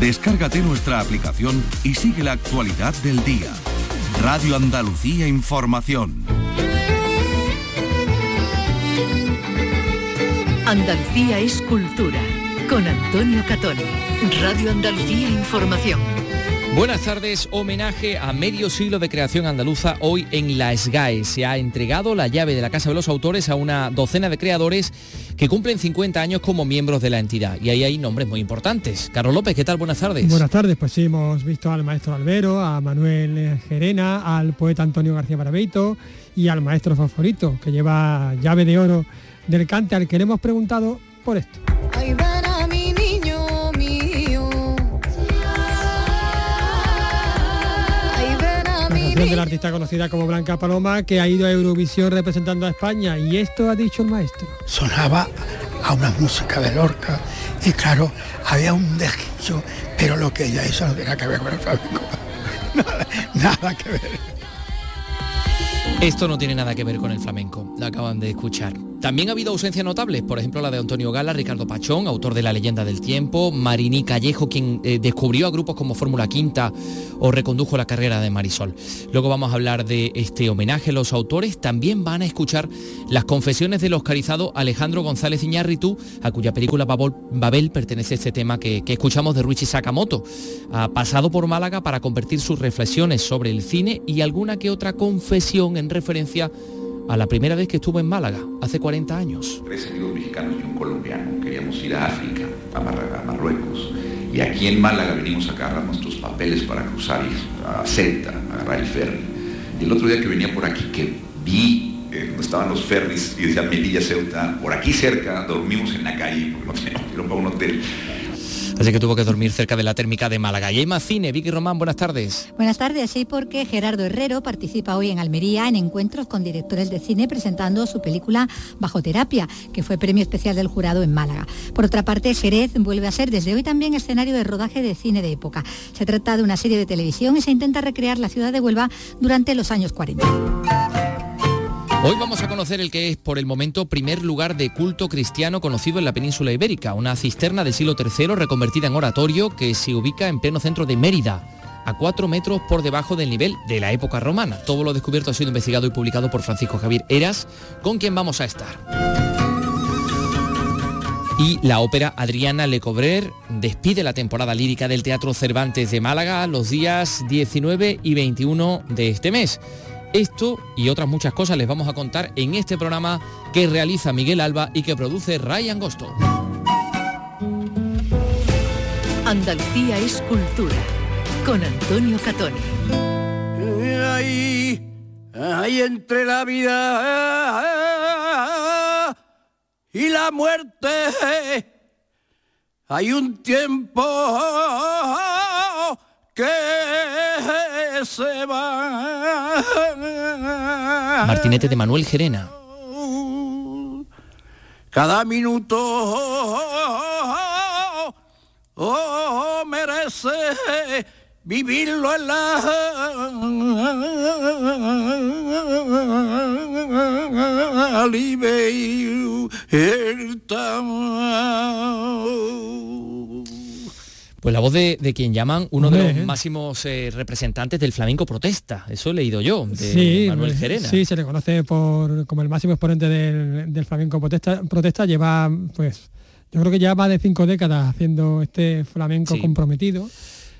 Descárgate nuestra aplicación y sigue la actualidad del día. Radio Andalucía Información. Andalucía es cultura. Con Antonio Catón. Radio Andalucía Información. Buenas tardes, homenaje a medio siglo de creación andaluza hoy en la SGAE. Se ha entregado la llave de la Casa de los Autores a una docena de creadores que cumplen 50 años como miembros de la entidad. Y ahí hay nombres muy importantes. Carlos López, ¿qué tal? Buenas tardes. Buenas tardes, pues sí, hemos visto al maestro Albero, a Manuel Gerena, al poeta Antonio García Barabeito y al maestro Favorito, que lleva llave de oro del cante, al que le hemos preguntado por esto. De la artista conocida como Blanca Paloma, que ha ido a Eurovisión representando a España. Y esto ha dicho el maestro. Sonaba a una música de Lorca y claro, había un desquicio, pero lo que ella hizo no tenía que ver con el flamenco. Nada, nada que ver. Esto no tiene nada que ver con el flamenco, lo acaban de escuchar. También ha habido ausencias notables, por ejemplo la de Antonio Gala, Ricardo Pachón, autor de La leyenda del tiempo, Marini Callejo, quien eh, descubrió a grupos como Fórmula Quinta o recondujo la carrera de Marisol. Luego vamos a hablar de este homenaje los autores. También van a escuchar las confesiones del oscarizado Alejandro González Iñárritu, a cuya película Babel pertenece este tema que, escuchamos de Ruichi Sakamoto. Ha pasado por Málaga para convertir sus reflexiones sobre el cine y alguna que otra confesión en referencia la primera vez que estuvo en Málaga, hace 40 años. Tres amigos mexicanos y un colombiano queríamos ir a África, a, Marruecos, y aquí en Málaga venimos a agarrar nuestros papeles para cruzar a Ceuta, a agarrar el ferry. Y el otro día que venía por aquí, que vi eh, donde estaban los ferries y decía Melilla, Ceuta, por aquí cerca, dormimos en la calle, porque no teníamos para un hotel. Así que tuvo que dormir cerca de la térmica de Málaga. Y hay más cine. Vicky Román, buenas tardes. Buenas tardes, sí, porque Gerardo Herrero participa hoy en Almería en encuentros con directores de cine presentando su película Bajo Terapia, que fue premio especial del jurado en Málaga. Por otra parte, Jerez vuelve a ser desde hoy también escenario de rodaje de cine de época. Se trata de una serie de televisión y se intenta recrear la ciudad de Huelva durante los años 40. Hoy vamos a conocer el que es por el momento primer lugar de culto cristiano conocido en la península ibérica, una cisterna del siglo III reconvertida en oratorio que se ubica en pleno centro de Mérida a cuatro metros por debajo del nivel de la época romana. Todo lo descubierto ha sido investigado y publicado por Francisco Javier Eras, con quien vamos a estar. Y la ópera Adriana Lecobrer despide la temporada lírica del Teatro Cervantes de Málaga los días 19 y 21 de este mes. Esto y otras muchas cosas les vamos a contar en este programa que realiza Miguel Alba y que produce Ryan Gosto. Andalucía es cultura con Antonio Catoni. Ahí, ahí entre la vida y la muerte hay un tiempo que se va. Martinete de Manuel Gerena. Cada minuto oh, merece vivirlo en la libertad. Pues la voz de, quien llaman uno de los máximos eh, representantes del flamenco protesta, eso he leído yo, de Manuel Gerena. Sí, se le conoce por, como el máximo exponente del, flamenco protesta, protesta, lleva, pues, yo creo que ya más de cinco décadas haciendo este flamenco comprometido.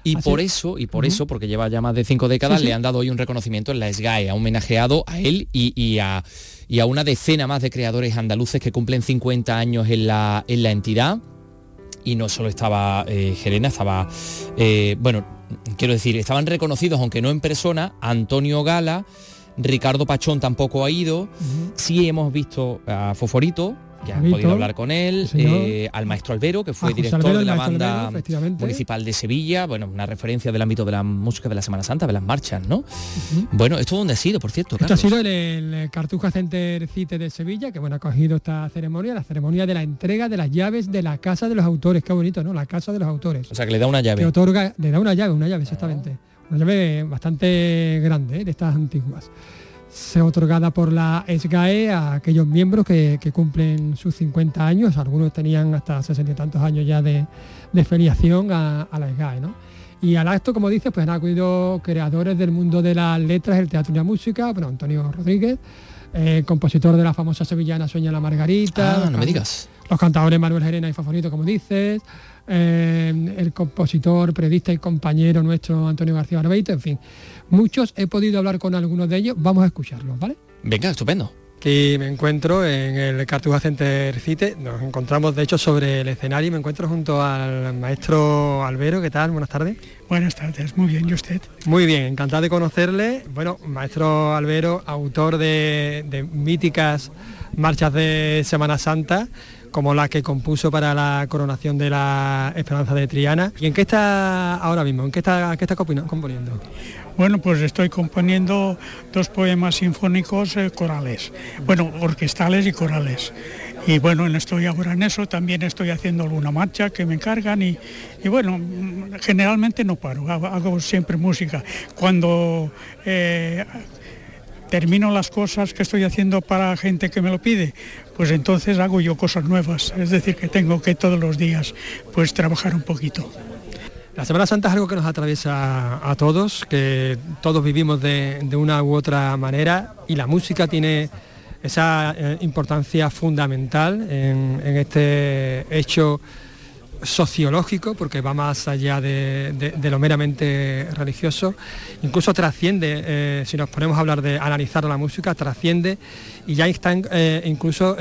Y por eso, y por eso, porque lleva ya más de cinco décadas, le han dado hoy un reconocimiento en la SGAE, ha homenajeado a él y, a, y, a, una decena más de creadores andaluces que cumplen 50 años en la, en la entidad y no solo estaba eh, Gerena, estaba, eh, bueno, quiero decir, estaban reconocidos, aunque no en persona, Antonio Gala, Ricardo Pachón tampoco ha ido, sí hemos visto a Foforito, ya han podido hablar con él, eh, al maestro Albero, que fue director de la banda municipal de Sevilla, bueno, una referencia del ámbito de la música de la Semana Santa, de las marchas, ¿no? Bueno, ¿esto dónde ha sido, por cierto? Esto ha sido en el, Cartuja Center Cite de Sevilla, que bueno, ha cogido esta ceremonia, la ceremonia de la entrega de las llaves de la Casa de los Autores, qué bonito, ¿no? La Casa de los Autores. O sea, que le da una llave. Que otorga, le da una llave, una llave, exactamente. Una llave bastante grande, ¿eh? de estas antiguas. Se otorgada por la SGAE a aquellos miembros que, cumplen sus 50 años, algunos tenían hasta 60 y tantos años ya de, filiación a, la SGAE. Y al acto, como dices, pues han acudido creadores del mundo de las letras, el teatro y la música, bueno, Antonio Rodríguez, eh, compositor de la famosa sevillana Sueña la Margarita. Ah, no me digas. Los cantadores Manuel Gerena y Favorito, como dices, eh, el compositor, periodista y compañero nuestro Antonio García Barbeito, en fin. Muchos, he podido hablar con algunos de ellos, vamos a escucharlos, ¿vale? Venga, estupendo. Aquí me encuentro en el Cartuja Center Cite, nos encontramos de hecho sobre el escenario y me encuentro junto al maestro Albero, ¿qué tal? Buenas tardes. Buenas tardes, muy bien, ¿y usted? Muy bien, encantado de conocerle. Bueno, maestro Albero, autor de, de míticas marchas de Semana Santa, como la que compuso para la coronación de la Esperanza de Triana. ¿Y en qué está ahora mismo? ¿En qué está, qué está componiendo? Bueno, pues estoy componiendo dos poemas sinfónicos eh, corales, bueno, orquestales y corales. Y bueno, estoy ahora en eso, también estoy haciendo alguna marcha que me encargan y, bueno, generalmente no paro, hago, siempre música. Cuando eh, termino las cosas que estoy haciendo para gente que me lo pide, pues entonces hago yo cosas nuevas, es decir, que tengo que todos los días pues trabajar un poquito. La Semana Santa es algo que nos atraviesa a todos, que todos vivimos de, una u otra manera y la música tiene esa eh, importancia fundamental en, este hecho sociológico, porque va más allá de, lo meramente religioso, incluso trasciende, eh, si nos ponemos a hablar de analizar la música, trasciende y ya están eh, incluso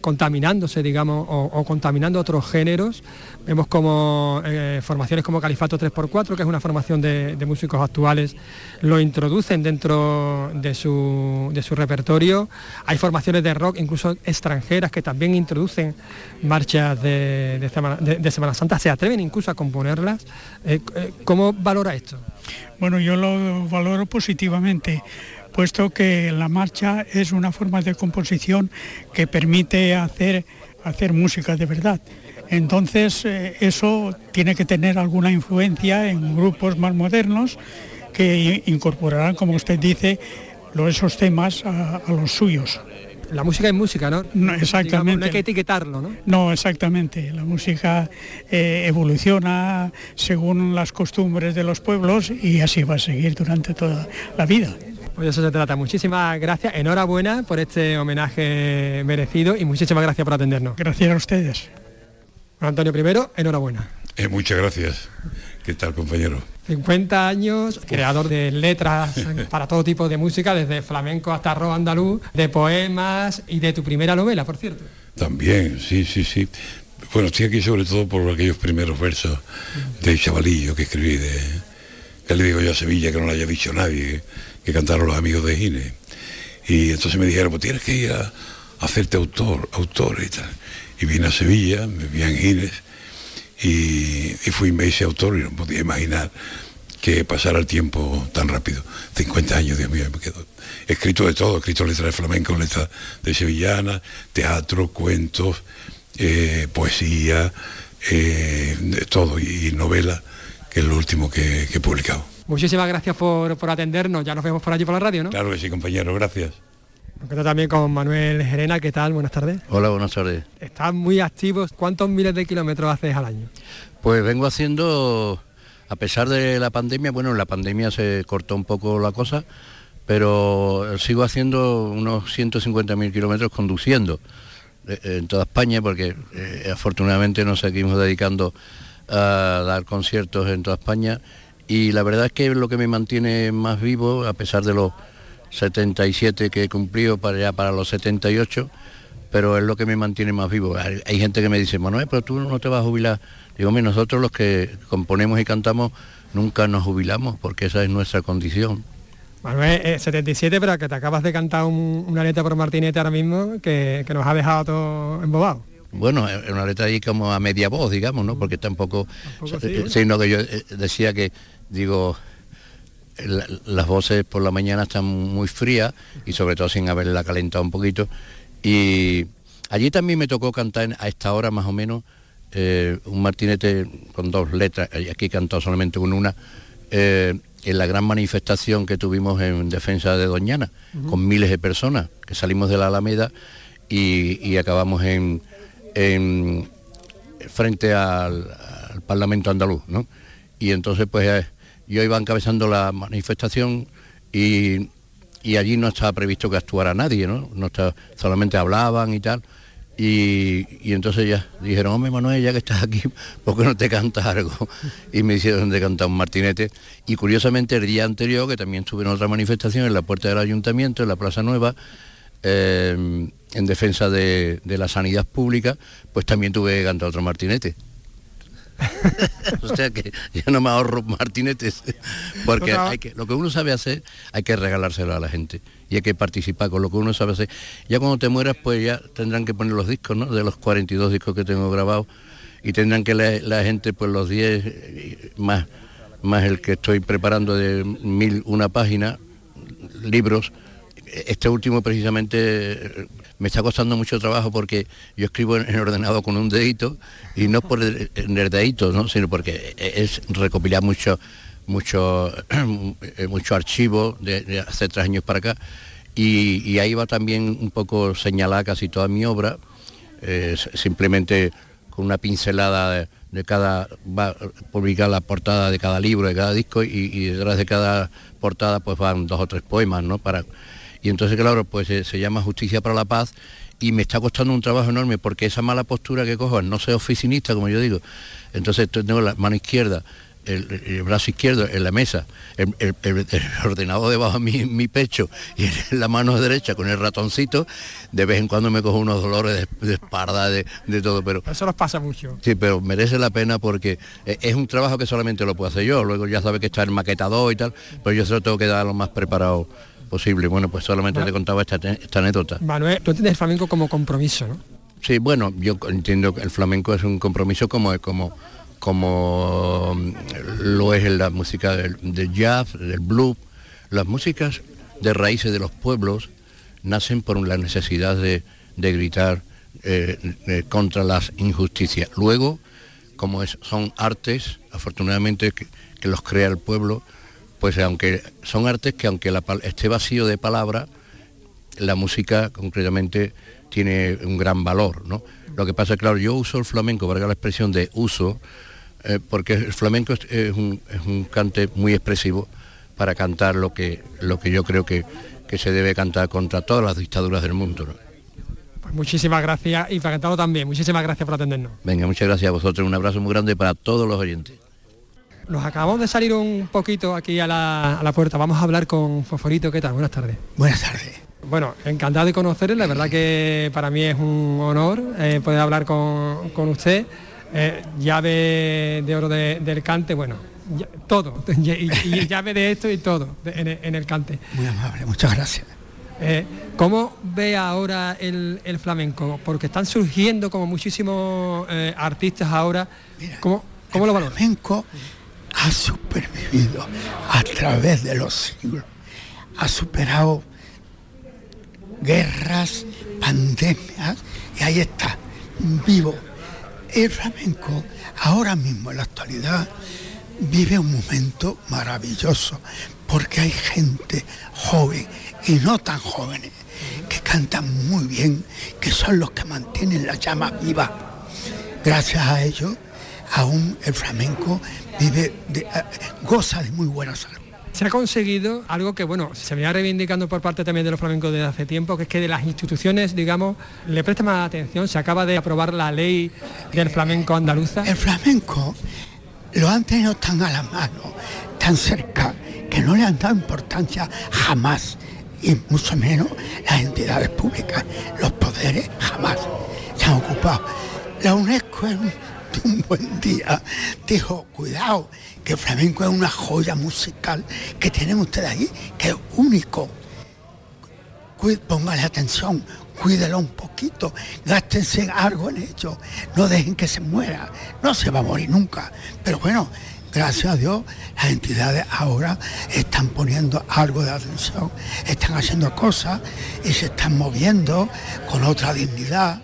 contaminándose, digamos, o, contaminando otros géneros. Vemos como eh, formaciones como Califato 3x4, que es una formación de, músicos actuales, lo introducen dentro de su, repertorio. Hay formaciones de rock, incluso extranjeras, que también introducen marchas de, Semana, Santa, se atreven incluso a componerlas. Eh, eh, ¿Cómo valora esto? Bueno, yo lo valoro positivamente puesto que la marcha es una forma de composición que permite hacer, hacer música de verdad. Entonces eh, eso tiene que tener alguna influencia en grupos más modernos que incorporarán, como usted dice, esos temas a, los suyos. La música es música, ¿no? no exactamente. no hay que etiquetarlo, ¿no? No, exactamente. La música eh, evoluciona según las costumbres de los pueblos y así va a seguir durante toda la vida. Pues eso se trata. Muchísimas gracias, enhorabuena por este homenaje merecido y muchísimas gracias por atendernos. Gracias a ustedes. Antonio primero, enhorabuena. Eh, muchas gracias. ¿Qué tal, compañero? 50 años, creador de letras para todo tipo de música, desde flamenco hasta rock andaluz, de poemas y de tu primera novela, por cierto. También, sí, sí, sí. Bueno, estoy aquí sobre todo por aquellos primeros versos de chavalillo que escribí, de, que le digo yo a Sevilla, que no lo haya dicho nadie, que cantaron los amigos de Gine. Y entonces me dijeron, pues tienes que ir a, hacerte autor, autor y tal. Y vine a Sevilla, me vi en Gines y, y fui me hice autor y no podía imaginar que pasara el tiempo tan rápido. 50 años, Dios mío, me quedo. He escrito de todo, he escrito letras de flamenco, letras de sevillana, teatro, cuentos, eh, poesía, eh, de todo, y, novela, que es lo último que he publicado. Muchísimas gracias por, atendernos. Ya nos vemos por allí por la radio, ¿no? Claro que sí, compañero. Gracias. Encuentro también con Manuel Gerena. ¿Qué tal? Buenas tardes. Hola, buenas tardes. Estás muy activos. ¿Cuántos miles de kilómetros haces al año? Pues vengo haciendo, a pesar de la pandemia, bueno, la pandemia se cortó un poco la cosa, pero sigo haciendo unos 150.000 kilómetros conduciendo eh, en toda España, porque eh, afortunadamente nos seguimos dedicando a dar conciertos en toda España y la verdad es que lo que me mantiene más vivo, a pesar de los 77 que he cumplido para ya para los 78, pero es lo que me mantiene más vivo. Hay, gente que me dice, Manuel, pero tú no te vas a jubilar. Digo, nosotros los que componemos y cantamos nunca nos jubilamos porque esa es nuestra condición. Manuel, 77, pero que te acabas de cantar una letra por Martinete ahora mismo que, que nos ha dejado todo embobado bueno, es una letra ahí como a media voz, digamos, ¿no? Porque tampoco, sino que yo eh, decía que, digo, las voces por la mañana están muy frías y sobre todo sin haberla calentado un poquito. Y allí también me tocó cantar a esta hora más o menos eh, un martinete con dos letras, aquí cantado solamente con una, eh, en la gran manifestación que tuvimos en defensa de Doñana, con miles de personas, que salimos de la Alameda y, acabamos en, frente al, Parlamento andaluz, ¿no? Y entonces pues eh, yo iba encabezando la manifestación y, allí no estaba previsto que actuara nadie, ¿no? no solamente hablaban y tal. Y, entonces ya dijeron, hombre Manuel, ya que estás aquí, ¿por qué no te cantas algo? Y me hicieron de cantar un martinete. Y curiosamente el día anterior, que también estuve en otra manifestación en la puerta del ayuntamiento, en la Plaza Nueva, eh, en defensa de, la sanidad pública, pues también tuve que cantar otro martinete. o sea que yo no me ahorro martinetes, porque hay que, lo que uno sabe hacer hay que regalárselo a la gente y hay que participar con lo que uno sabe hacer. Ya cuando te mueras, pues ya tendrán que poner los discos, ¿no? De los 42 discos que tengo grabados y tendrán que leer la gente, pues los 10 eh, más, más el que estoy preparando de mil una página, libros. Este último precisamente me está costando mucho trabajo porque yo escribo en, el ordenado con un dedito y no por el, dedito, ¿no? sino porque es recopilar mucho mucho, eh, mucho archivo de, hace tres años para acá y, ahí va también un poco señalada casi toda mi obra, eh, simplemente con una pincelada de, cada, va publicar la portada de cada libro, de cada disco y, detrás de cada portada pues van dos o tres poemas, ¿no? Para, y entonces claro, pues eh, se llama Justicia para la Paz y me está costando un trabajo enorme porque esa mala postura que cojo, no soy oficinista como yo digo, entonces tengo la mano izquierda el, brazo izquierdo en la mesa, el, ordenador debajo de mi, pecho y en la mano derecha con el ratoncito, de vez en cuando me cojo unos dolores de, espalda, de, todo, pero... Eso nos pasa mucho. Sí, pero merece la pena porque e, es un trabajo que solamente lo puedo hacer yo, luego ya sabe que está el maquetador y tal, pero yo se lo tengo que dar lo más preparado posible. Bueno, pues solamente te contaba esta, esta anécdota. Manuel, tú entiendes el flamenco como compromiso, ¿no? Sí, bueno, yo entiendo que el flamenco es un compromiso como, como como mm, lo es la música del, jazz, del blues. Las músicas de raíces de los pueblos nacen por la necesidad de, gritar eh, contra las injusticias. Luego, como son artes, afortunadamente que, los crea el pueblo, pues aunque son artes que aunque esté vacío de palabra, la música concretamente tiene un gran valor. ¿no? Lo que pasa, claro, yo uso el flamenco, valga la expresión de uso, eh, porque el flamenco es, un, cante muy expresivo para cantar lo que, lo que yo creo que, se debe cantar contra todas las dictaduras del mundo. Pues muchísimas gracias y para cantarlo también. Muchísimas gracias por atendernos. Venga, muchas gracias a vosotros. Un abrazo muy grande para todos los oyentes. Nos acabamos de salir un poquito aquí a la, puerta. Vamos a hablar con Foforito. ¿Qué tal? Buenas tardes. Buenas tardes. Bueno, encantado de conocerle. La verdad que para mí es un honor eh, poder hablar con, con usted eh, llave de oro del cante, bueno, todo, y, llave de esto y todo en, el cante. Muy amable, muchas gracias. Eh, ¿Cómo ve ahora el, flamenco? Porque están surgiendo como muchísimos artistas ahora. ¿Cómo, lo valora? El flamenco ha supervivido a través de los siglos. Ha superado guerras, pandemias, y ahí está, vivo el flamenco ahora mismo en la actualidad vive un momento maravilloso porque hay gente joven y no tan jóvenes que cantan muy bien, que son los que mantienen la llama viva. Gracias a ellos, aún el flamenco vive eh, goza de muy buena salud se ha conseguido algo que, bueno, se venía reivindicando por parte también de los flamencos desde hace tiempo, que es que de las instituciones, digamos, le presta más atención. Se acaba de aprobar la ley del flamenco andaluza. El flamenco lo han tenido tan a la mano, tan cerca, que no le han dado importancia jamás, y mucho menos las entidades públicas, los poderes jamás se han ocupado. La UNESCO es un buen día dijo, cuidado, que el flamenco es una joya musical que tienen ustedes ahí, que es único. Póngale atención, cuídelo un poquito, gástense algo en ello, no dejen que se muera, no se va a morir nunca. Pero bueno, gracias a Dios, las entidades ahora están poniendo algo de atención, están haciendo cosas y se están moviendo con otra dignidad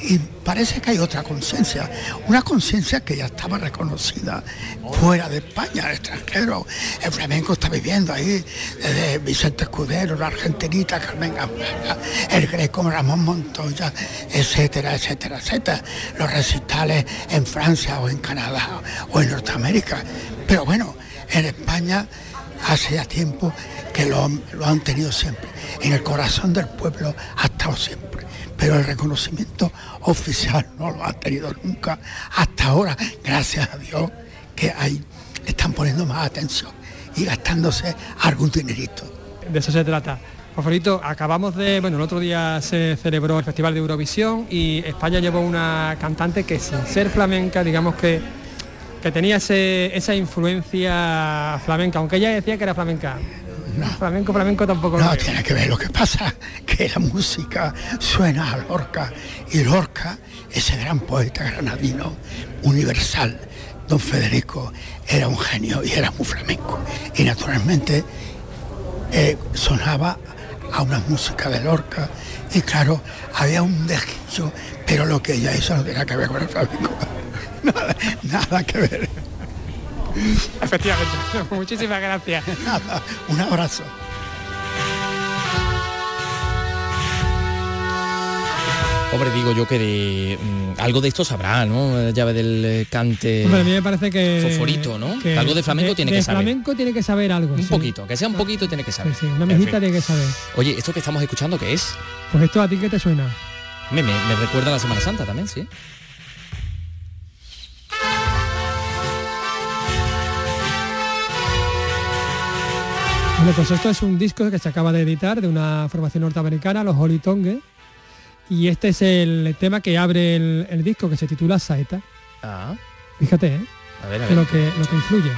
y parece que hay otra conciencia, una conciencia que ya estaba reconocida fuera de España, al extranjero. El flamenco está viviendo ahí, desde Vicente Escudero, la argentinita Carmen el greco Ramón Montoya, etcétera, etcétera, etcétera. Los recitales en Francia o en Canadá o en Norteamérica. Pero bueno, en España hace ya tiempo que lo, lo han tenido siempre. En el corazón del pueblo ha estado siempre pero el reconocimiento oficial no lo ha tenido nunca hasta ahora, gracias a Dios, que hay, están poniendo más atención y gastándose algún dinerito. De eso se trata. Favorito, acabamos de, bueno, el otro día se celebró el Festival de Eurovisión y España llevó una cantante que sin ser flamenca, digamos que, que tenía esa influencia flamenca, aunque ella decía que era flamenca. Flamenco, flamenco tampoco. No, tiene que ver lo que pasa, que la música suena a Lorca y Lorca, ese gran poeta granadino, universal, don Federico, era un genio y era muy flamenco. Y naturalmente eh, sonaba a una música de Lorca y claro, había un dejillo, pero lo que ella hizo no tenía que ver con el flamenco. nada, nada que ver. Efectivamente. Muchísimas gracias. un abrazo. Hombre, digo yo que de mm, algo de esto sabrá, ¿no? Llave del eh, cante. Hombre, a mí me parece que. Fosforito, ¿no? algo de flamenco tiene que saber. flamenco tiene que saber algo. Un poquito, que sea un poquito tiene que saber. Sí, una tiene que saber. Oye, ¿esto que estamos escuchando qué es? Pues esto a ti qué te suena. Me, me, me recuerda a la Semana Santa también, sí. Bueno, pues esto es un disco que se acaba de editar de una formación norteamericana, los Holy Tongue, y este es el tema que abre el, disco que se titula Saeta. Ah. Fíjate, ¿eh? A ver, a ver. Lo que, lo que influye.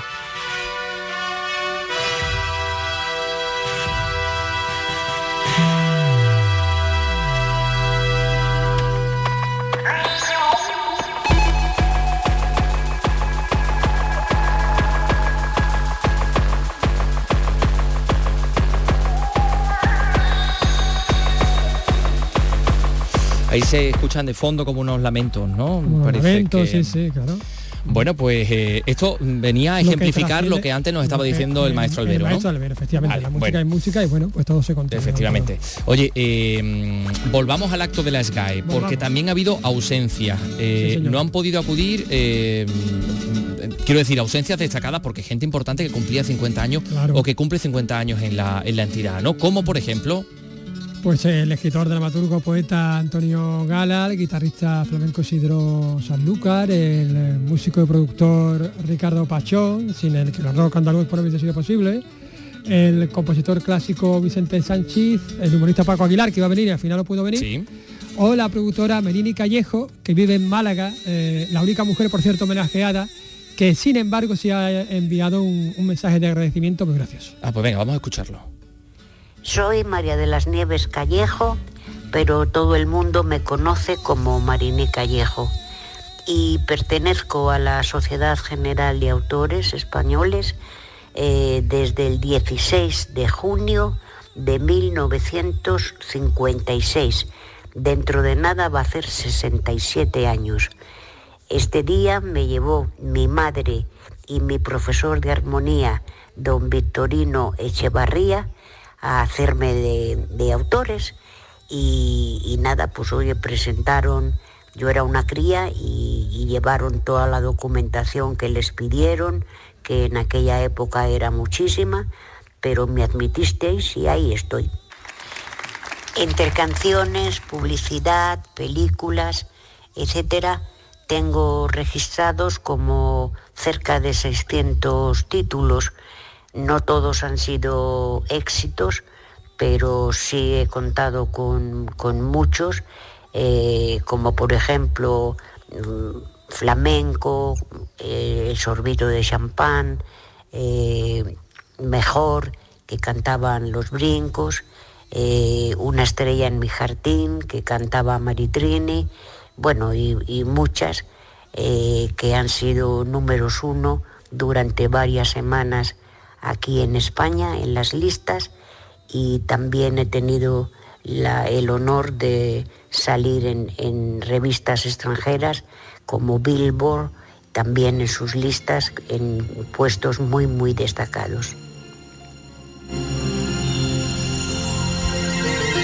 Se escuchan de fondo como unos lamentos, ¿no? lamentos, sí, sí, claro. Bueno, pues eh, esto venía a ejemplificar lo que, antes nos estaba diciendo el maestro Albero. El maestro Albero, efectivamente. la música es música y bueno, pues todo se controla. Efectivamente. Oye, eh, volvamos al acto de la SGAE, porque también ha habido ausencias. Eh, no han podido acudir, quiero decir, ausencias destacadas porque gente importante que cumplía 50 años o que cumple 50 años en la, en la entidad, ¿no? Como por ejemplo pues el escritor, dramaturgo, poeta Antonio Gala, el guitarrista flamenco Isidro Sanlúcar, el músico y productor Ricardo Pachón, sin el que el rock andaluz por hubiese sido posible, el compositor clásico Vicente Sánchez, el humorista Paco Aguilar, que iba a venir y al final no pudo venir, o la productora Merini Callejo, que vive en Málaga, eh, la única mujer, por cierto, homenajeada, que sin embargo sí ha enviado un, un mensaje de agradecimiento muy gracioso. Ah, pues venga, vamos a escucharlo. Soy María de las Nieves Callejo, pero todo el mundo me conoce como Mariné Callejo y pertenezco a la Sociedad General de Autores Españoles eh, desde el 16 de junio de 1956. Dentro de nada va a ser 67 años. Este día me llevó mi madre y mi profesor de armonía, don Victorino Echevarría, a hacerme de, autores y, nada, pues hoy presentaron, yo era una cría y, llevaron toda la documentación que les pidieron, que en aquella época era muchísima, pero me admitisteis y ahí estoy. Entre canciones, publicidad, películas, etcétera, tengo registrados como cerca de 600 títulos no todos han sido éxitos, pero sí he contado con, muchos, eh, como por ejemplo mm, flamenco, eh, el sorbito de champán, eh, mejor, que cantaban los brincos, una estrella en mi jardín, que cantaba Maritrini, bueno, y muchas que han sido números uno durante varias semanas aquí en España, en las listas, y también he tenido el honor de salir en, revistas extranjeras como Billboard, también en sus listas en puestos muy, muy destacados.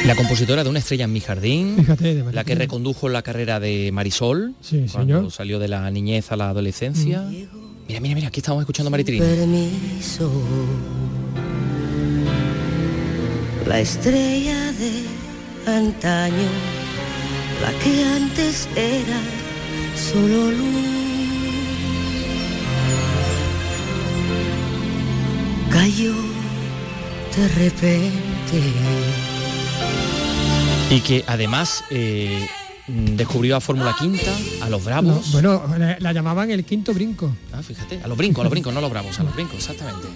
La compositora de Una estrella en mi jardín, la que recondujo la carrera de Marisol, cuando salió de la niñez a la adolescencia. Mira, mira, mira, aquí estamos escuchando a Maritrini. Permiso, la estrella de antaño, la que antes era solo luz. Cayó de repente. Y que además eh, descubrió a Fórmula Quinta, a los Bravos. bueno, la llamaban el quinto brinco. Ah, fíjate, a los brincos, a los brincos, no a los Bravos, a los brincos, exactamente.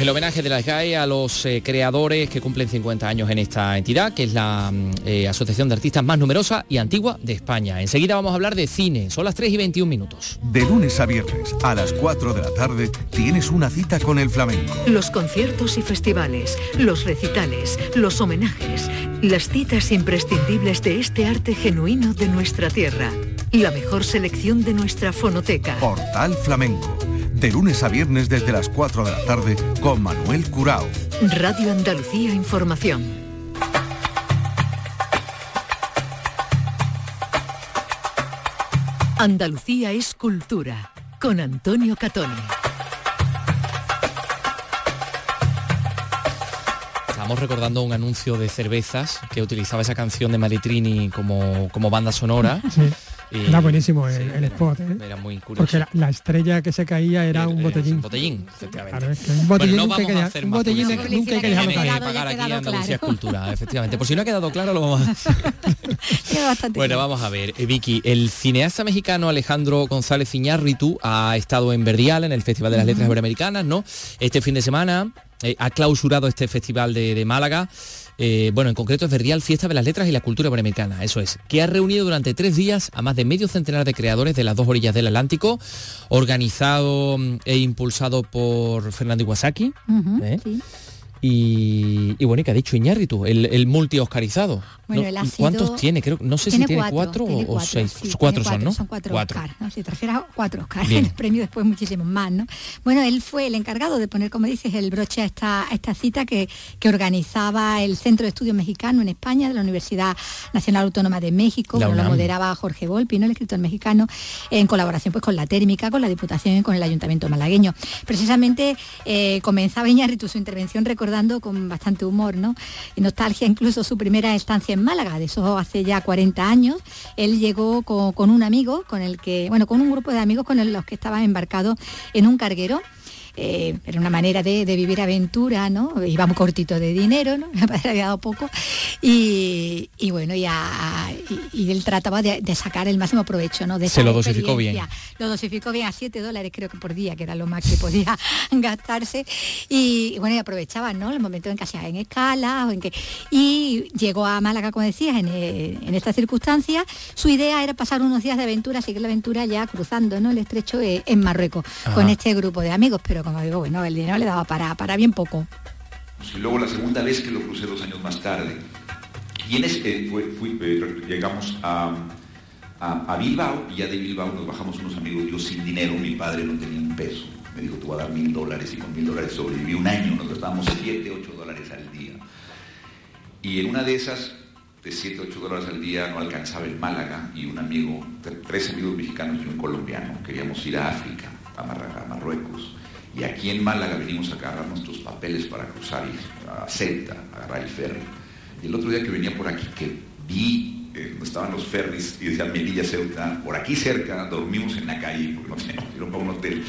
Pues el homenaje de la SGAE a los eh, creadores que cumplen 50 años en esta entidad, que es la mm, eh, asociación de artistas más numerosa y antigua de España. Enseguida vamos a hablar de cine, son las 3 y 21 minutos. De lunes a viernes a las 4 de la tarde tienes una cita con el flamenco. Los conciertos y festivales, los recitales, los homenajes, las citas imprescindibles de este arte genuino de nuestra tierra. La mejor selección de nuestra fonoteca. Portal Flamenco de lunes a viernes desde las 4 de la tarde con Manuel Curao. Radio Andalucía Información. Andalucía es cultura con Antonio Catoni. Estamos recordando un anuncio de cervezas que utilizaba esa canción de Maritrini como, como banda sonora. Era buenísimo el, spot, ¿eh? Era muy curioso. Porque la, estrella que se caía era, un botellín. Un botellín, efectivamente. un botellín no vamos a hacer un botellín nunca hay que dejarlo claro. pagar aquí Andalucía Escultura, efectivamente. Por si no ha quedado claro, lo vamos a hacer. bueno, vamos a ver. Eh, Vicky, el cineasta mexicano Alejandro González Iñárritu ha estado en Verdial, en el Festival de las Letras Iberoamericanas, ¿no? Este fin de semana eh, ha clausurado este festival de Málaga. Eh, bueno, en concreto es Verdial Fiesta de las Letras y la Cultura Iberoamericana, eso es, que ha reunido durante tres días a más de medio centenar de creadores de las dos orillas del Atlántico, organizado mm, e impulsado por Fernando Iwasaki. ¿eh? Y, bueno, y que ha dicho Iñárritu, el, el multi-oscarizado. ¿Cuántos tiene? Creo, no sé si tiene cuatro, o seis. cuatro son, ¿no? Son cuatro, Oscar, ¿no? Si cuatro Oscar, el premio después muchísimos más, ¿no? Bueno, él fue el encargado de poner, como dices, el broche a esta, esta cita que, que organizaba el Centro de Estudios Mexicano en España, de la Universidad Nacional Autónoma de México, lo moderaba Jorge Volpi, ¿no? el escritor mexicano, en colaboración pues con la térmica, con la Diputación y con el Ayuntamiento malagueño. Precisamente eh, comenzaba Iñárritu su intervención recordando con bastante humor, ¿no? Y nostalgia incluso su primera estancia en Málaga, de eso hace ya 40 años. Él llegó con, un amigo, con el que, bueno, con un grupo de amigos con los que estaba embarcado en un carguero eh, era una manera de, vivir aventura, ¿no? Íbamos cortito de dinero, ¿no? Mi padre había dado poco. Y, bueno, y, él trataba de, sacar el máximo provecho, ¿no? De Se lo dosificó bien. Lo dosificó bien a 7 dólares creo que por día, que era lo más que podía gastarse. Y, bueno, y aprovechaba, ¿no? El momento en que hacía en escala o en que... Y llegó a Málaga, como decías, en, eh, en esta circunstancia. Su idea era pasar unos días de aventura, seguir la aventura ya cruzando, ¿no? El estrecho eh, en Marruecos, con este grupo de amigos, pero como digo, bueno, el dinero le daba para, para bien poco. Y luego la segunda vez que lo crucé dos años más tarde. Y en ese, eh, eh, llegamos a, a, Bilbao y ya de Bilbao nos bajamos unos amigos, yo sin dinero, mi padre no tenía un peso. Me dijo, tú vas a dar mil dólares y con mil dólares sobreviví un año, nos gastábamos siete, ocho dólares al día. Y en una de esas, de siete, ocho dólares al día, no alcanzaba el Málaga y un amigo, tres amigos mexicanos y un colombiano, queríamos ir a África, a Marruecos. Y aquí en Málaga venimos a agarrar nuestros papeles para cruzar a Ceuta, a agarrar el ferry. Y el otro día que venía por aquí, que vi eh, donde estaban los ferries y decían Melilla, Ceuta, por aquí cerca dormimos en la calle porque no teníamos para un hotel.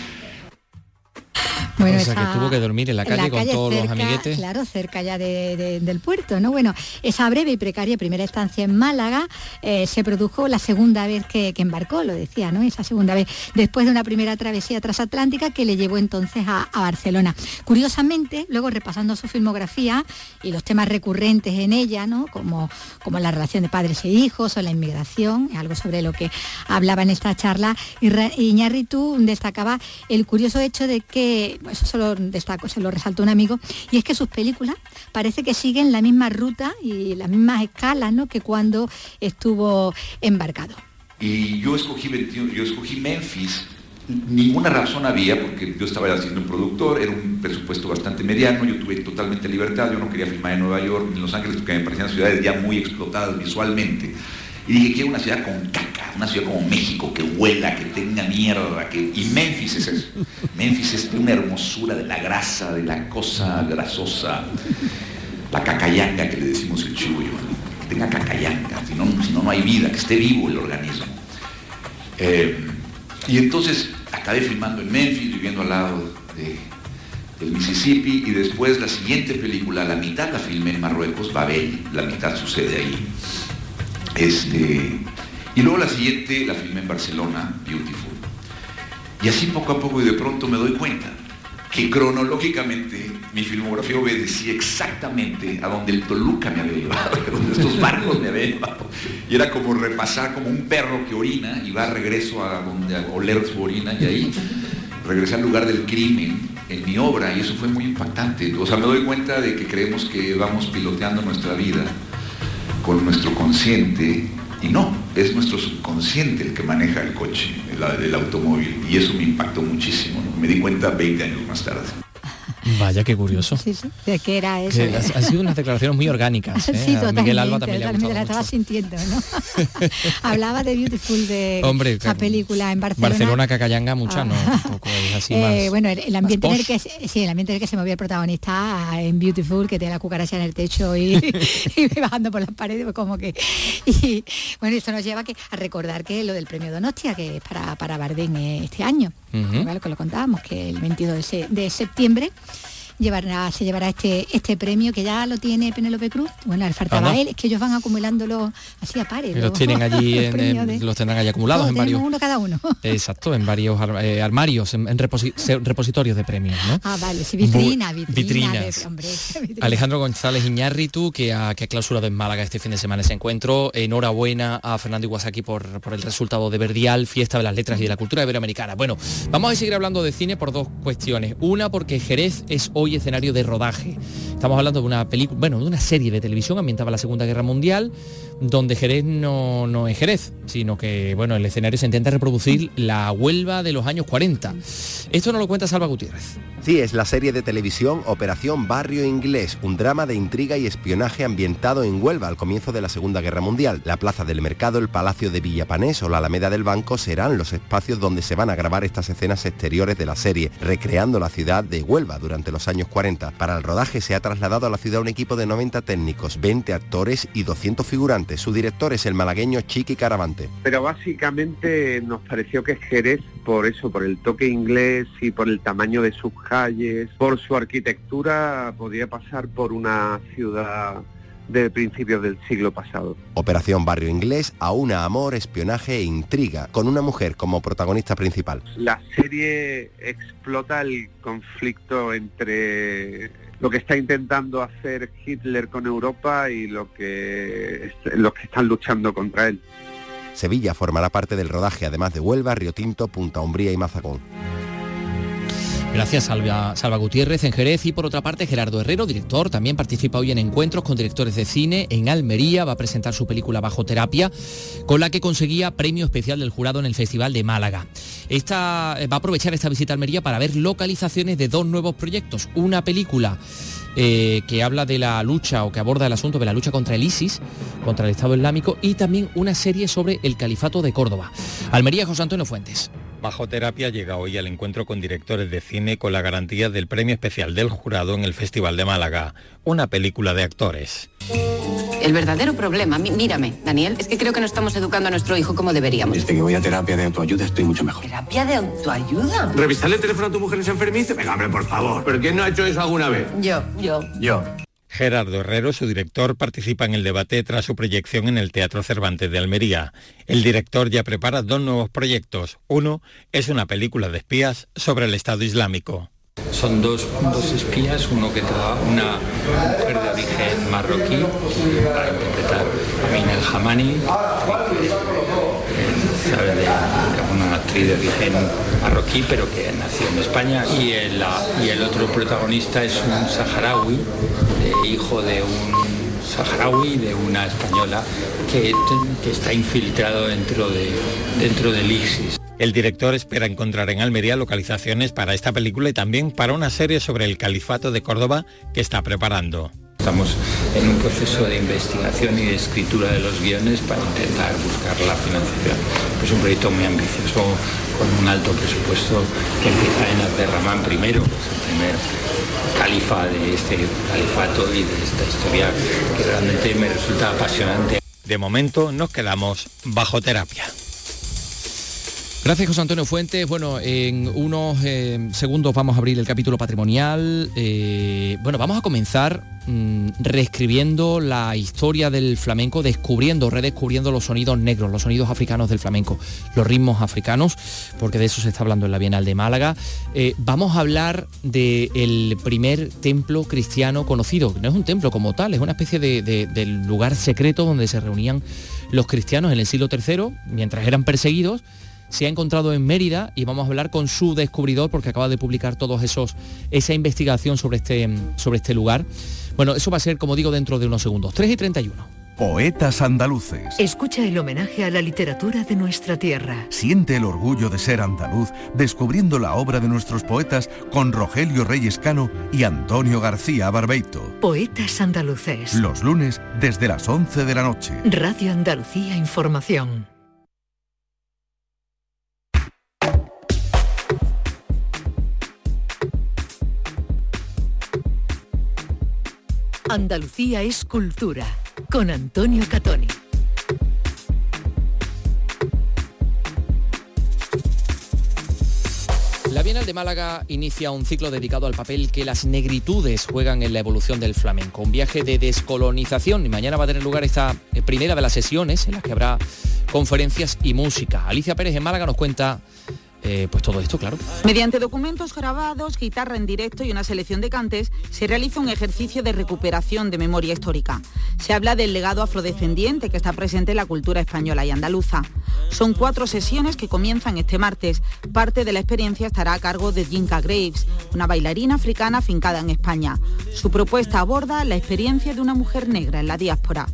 Bueno, o sea, que esa- tuvo que dormir en la calle, con todos los amiguetes. Claro, cerca ya de- de- del puerto, ¿no? Bueno, esa breve y precaria primera estancia en Málaga eh, se produjo la segunda vez que, que embarcó, lo decía, ¿no? Esa segunda vez, después de una primera travesía transatlántica que le llevó entonces a, a Barcelona. Curiosamente, luego repasando su filmografía y los temas recurrentes en ella, ¿no? Como, como la relación de padres e hijos o la inmigración, algo sobre lo que hablaba en esta charla, Irra- Iñárritu destacaba el curioso hecho de que, eso se lo, destacó, se lo resaltó un amigo, y es que sus películas parece que siguen la misma ruta y las mismas escalas ¿no? que cuando estuvo embarcado. Y yo escogí, 21 yo escogí Memphis. Ninguna razón había, porque yo estaba haciendo un productor, era un presupuesto bastante mediano, yo tuve totalmente libertad, yo no quería filmar en Nueva York, en Los Ángeles, porque me parecían ciudades ya muy explotadas visualmente. Y dije, quiero una ciudad con caca, una ciudad como México, que huela, que tenga mierda, que... y Memphis es eso. Memphis es una hermosura de la grasa, de la cosa grasosa, la cacayanga que le decimos el ¿no? que tenga cacayanga, si no, si no, no hay vida, que esté vivo el organismo. Eh, y entonces acabé filmando en Memphis, viviendo al lado de- del Mississippi, y después la siguiente película, la mitad la filmé en Marruecos, Babel, la mitad sucede ahí. Este, y luego la siguiente la filmé en Barcelona, Beautiful. Y así poco a poco y de pronto me doy cuenta que cronológicamente mi filmografía obedecía exactamente a donde el Toluca me había llevado, a donde estos barcos me habían llevado. Y era como repasar como un perro que orina y va a regreso a donde oler su orina y ahí regresé al lugar del crimen en mi obra y eso fue muy impactante. O sea, me doy cuenta de que creemos que vamos piloteando nuestra vida con nuestro consciente y no, es nuestro subconsciente el que maneja el coche, el, el automóvil y eso me impactó muchísimo. ¿no? Me di cuenta 20 años más tarde. Vaya, qué curioso. Sí, sí, de que era eso. Que han sido unas declaraciones muy orgánicas. ¿eh? Sí, Miguel Alba totalmente, también le ha la estaba sintiendo, ¿no? Hablaba de Beautiful de Hombre, claro. película en Barcelona. Barcelona, Cacayanga, mucha Ah. no, es así Eh, bueno, el, el ambiente en el que se- sí, el ambiente en el que se movía el protagonista ah, en Beautiful, que tiene la cucaracha en el techo y, y bajando por las paredes, pues como que y bueno, esto nos lleva que, a recordar que lo del premio Donostia, que es para, para Bardem eh, este año, Ujú. ¿vale? que lo contábamos, que el 22 de, se- de septiembre llevará, se llevará este, este premio que ya lo tiene Penélope Cruz. Bueno, le faltaba Anda. a él, es que ellos van acumulándolo así a pares. Los tienen allí, los en- premios en- de- los tendrán allí acumulados Todos en varios. uno cada uno. Exacto, en varios ar- eh, armarios, en, en reposi- repositorios de premios, ¿no? Ah, vale, sí, vitrina, vitrina. vitrinas. de- hombre, vitrina. Alejandro González Iñárritu, que ha, que ha clausurado en Málaga este fin de semana ese encuentro. Enhorabuena a Fernando Iwasaki por, por el resultado de Verdial, Fiesta de las Letras y de la Cultura Iberoamericana. Bueno, vamos a seguir hablando de cine por dos cuestiones. Una, porque Jerez es hoy escenario de rodaje. Estamos hablando de una película, bueno, de una serie de televisión ambientada en la Segunda Guerra Mundial, donde Jerez no, no es Jerez, sino que, bueno, el escenario se intenta reproducir la Huelva de los años 40. Esto nos lo cuenta Salva Gutiérrez. Sí, es la serie de televisión Operación Barrio Inglés, un drama de intriga y espionaje ambientado en Huelva al comienzo de la Segunda Guerra Mundial. La Plaza del Mercado, el Palacio de Villapanés o la Alameda del Banco serán los espacios donde se van a grabar estas escenas exteriores de la serie, recreando la ciudad de Huelva durante los años 40. Para el rodaje se ha trasladado a la ciudad un equipo de 90 técnicos, 20 actores y 200 figurantes. Su director es el malagueño Chiqui Caravante. Pero básicamente nos pareció que Jerez, por eso, por el toque inglés y por el tamaño de sus calles, por su arquitectura, podía pasar por una ciudad de principios del siglo pasado. Operación Barrio Inglés aúna amor, espionaje e intriga, con una mujer como protagonista principal. La serie explota el conflicto entre lo que está intentando hacer Hitler con Europa y lo que los que están luchando contra él. Sevilla formará parte del rodaje, además de Huelva, Río Tinto, Punta Umbría y Mazagón. Gracias Salva, Salva Gutiérrez en Jerez y por otra parte Gerardo Herrero, director, también participa hoy en encuentros con directores de cine en Almería, va a presentar su película Bajo Terapia, con la que conseguía premio especial del jurado en el Festival de Málaga. Esta, eh, va a aprovechar esta visita a Almería para ver localizaciones de dos nuevos proyectos, una película eh, que habla de la lucha o que aborda el asunto de la lucha contra el ISIS, contra el Estado Islámico y también una serie sobre el Califato de Córdoba. Almería, José Antonio Fuentes. Bajo Terapia llega hoy al encuentro con directores de cine con la garantía del premio especial del jurado en el Festival de Málaga, una película de actores. El verdadero problema, mí- mírame, Daniel, es que creo que no estamos educando a nuestro hijo como deberíamos. Desde que voy a terapia de autoayuda estoy mucho mejor. ¿Terapia de autoayuda? ¿Revisarle el teléfono a tu mujer es enfermizo? Venga, hombre, por favor. ¿Pero quién no ha hecho eso alguna vez? Yo, yo. Yo. Gerardo Herrero, su director, participa en el debate tras su proyección en el Teatro Cervantes de Almería. El director ya prepara dos nuevos proyectos. Uno es una película de espías sobre el Estado Islámico. Son dos, dos espías, uno que trabaja, una mujer de origen marroquí para interpretar a Mina El Hamani, eh, actriz de origen marroquí pero que nació en España y el, y el otro protagonista es un saharaui, de- hijo de un saharaui de una española que, que está infiltrado dentro, de, dentro del ISIS. El director espera encontrar en Almería localizaciones para esta película y también para una serie sobre el califato de Córdoba que está preparando. Estamos en un proceso de investigación y de escritura de los guiones para intentar buscar la financiación. Es un proyecto muy ambicioso con un alto presupuesto que empieza en Abderramán primero, que es el primer califa de este califato y de esta historia que realmente me resulta apasionante. De momento nos quedamos bajo terapia. Gracias José Antonio Fuentes. Bueno, en unos eh, segundos vamos a abrir el capítulo patrimonial. Eh, bueno, vamos a comenzar mm, reescribiendo la historia del flamenco, descubriendo, redescubriendo los sonidos negros, los sonidos africanos del flamenco, los ritmos africanos, porque de eso se está hablando en la Bienal de Málaga. Eh, vamos a hablar del primer templo cristiano conocido. No es un templo como tal, es una especie de, de- de lugar secreto donde se reunían los cristianos en el siglo III, mientras eran perseguidos se ha encontrado en Mérida y vamos a hablar con su descubridor porque acaba de publicar todos esos esa investigación sobre este sobre este lugar. Bueno, eso va a ser como digo dentro de unos segundos. 3 y 31. Poetas andaluces. Escucha el homenaje a la literatura de nuestra tierra. Siente el orgullo de ser andaluz descubriendo la obra de nuestros poetas con Rogelio Reyes Cano y Antonio García Barbeito. Poetas andaluces. Los lunes desde las 11 de la noche. Radio Andalucía Información. Andalucía es cultura. Con Antonio Catoni. La Bienal de Málaga inicia un ciclo dedicado al papel que las negritudes juegan en la evolución del flamenco, un viaje de descolonización y mañana va a tener lugar esta eh, primera de las sesiones en las que habrá conferencias y música. Alicia Pérez en Málaga nos cuenta eh, pues todo esto, claro. Mediante documentos grabados, guitarra en directo y una selección de cantes, se realiza un ejercicio de recuperación de memoria histórica. Se habla del legado afrodescendiente que está presente en la cultura española y andaluza. Son cuatro sesiones que comienzan este martes. Parte de la experiencia estará a cargo de Jinka Graves, una bailarina africana afincada en España. Su propuesta aborda la experiencia de una mujer negra en la diáspora.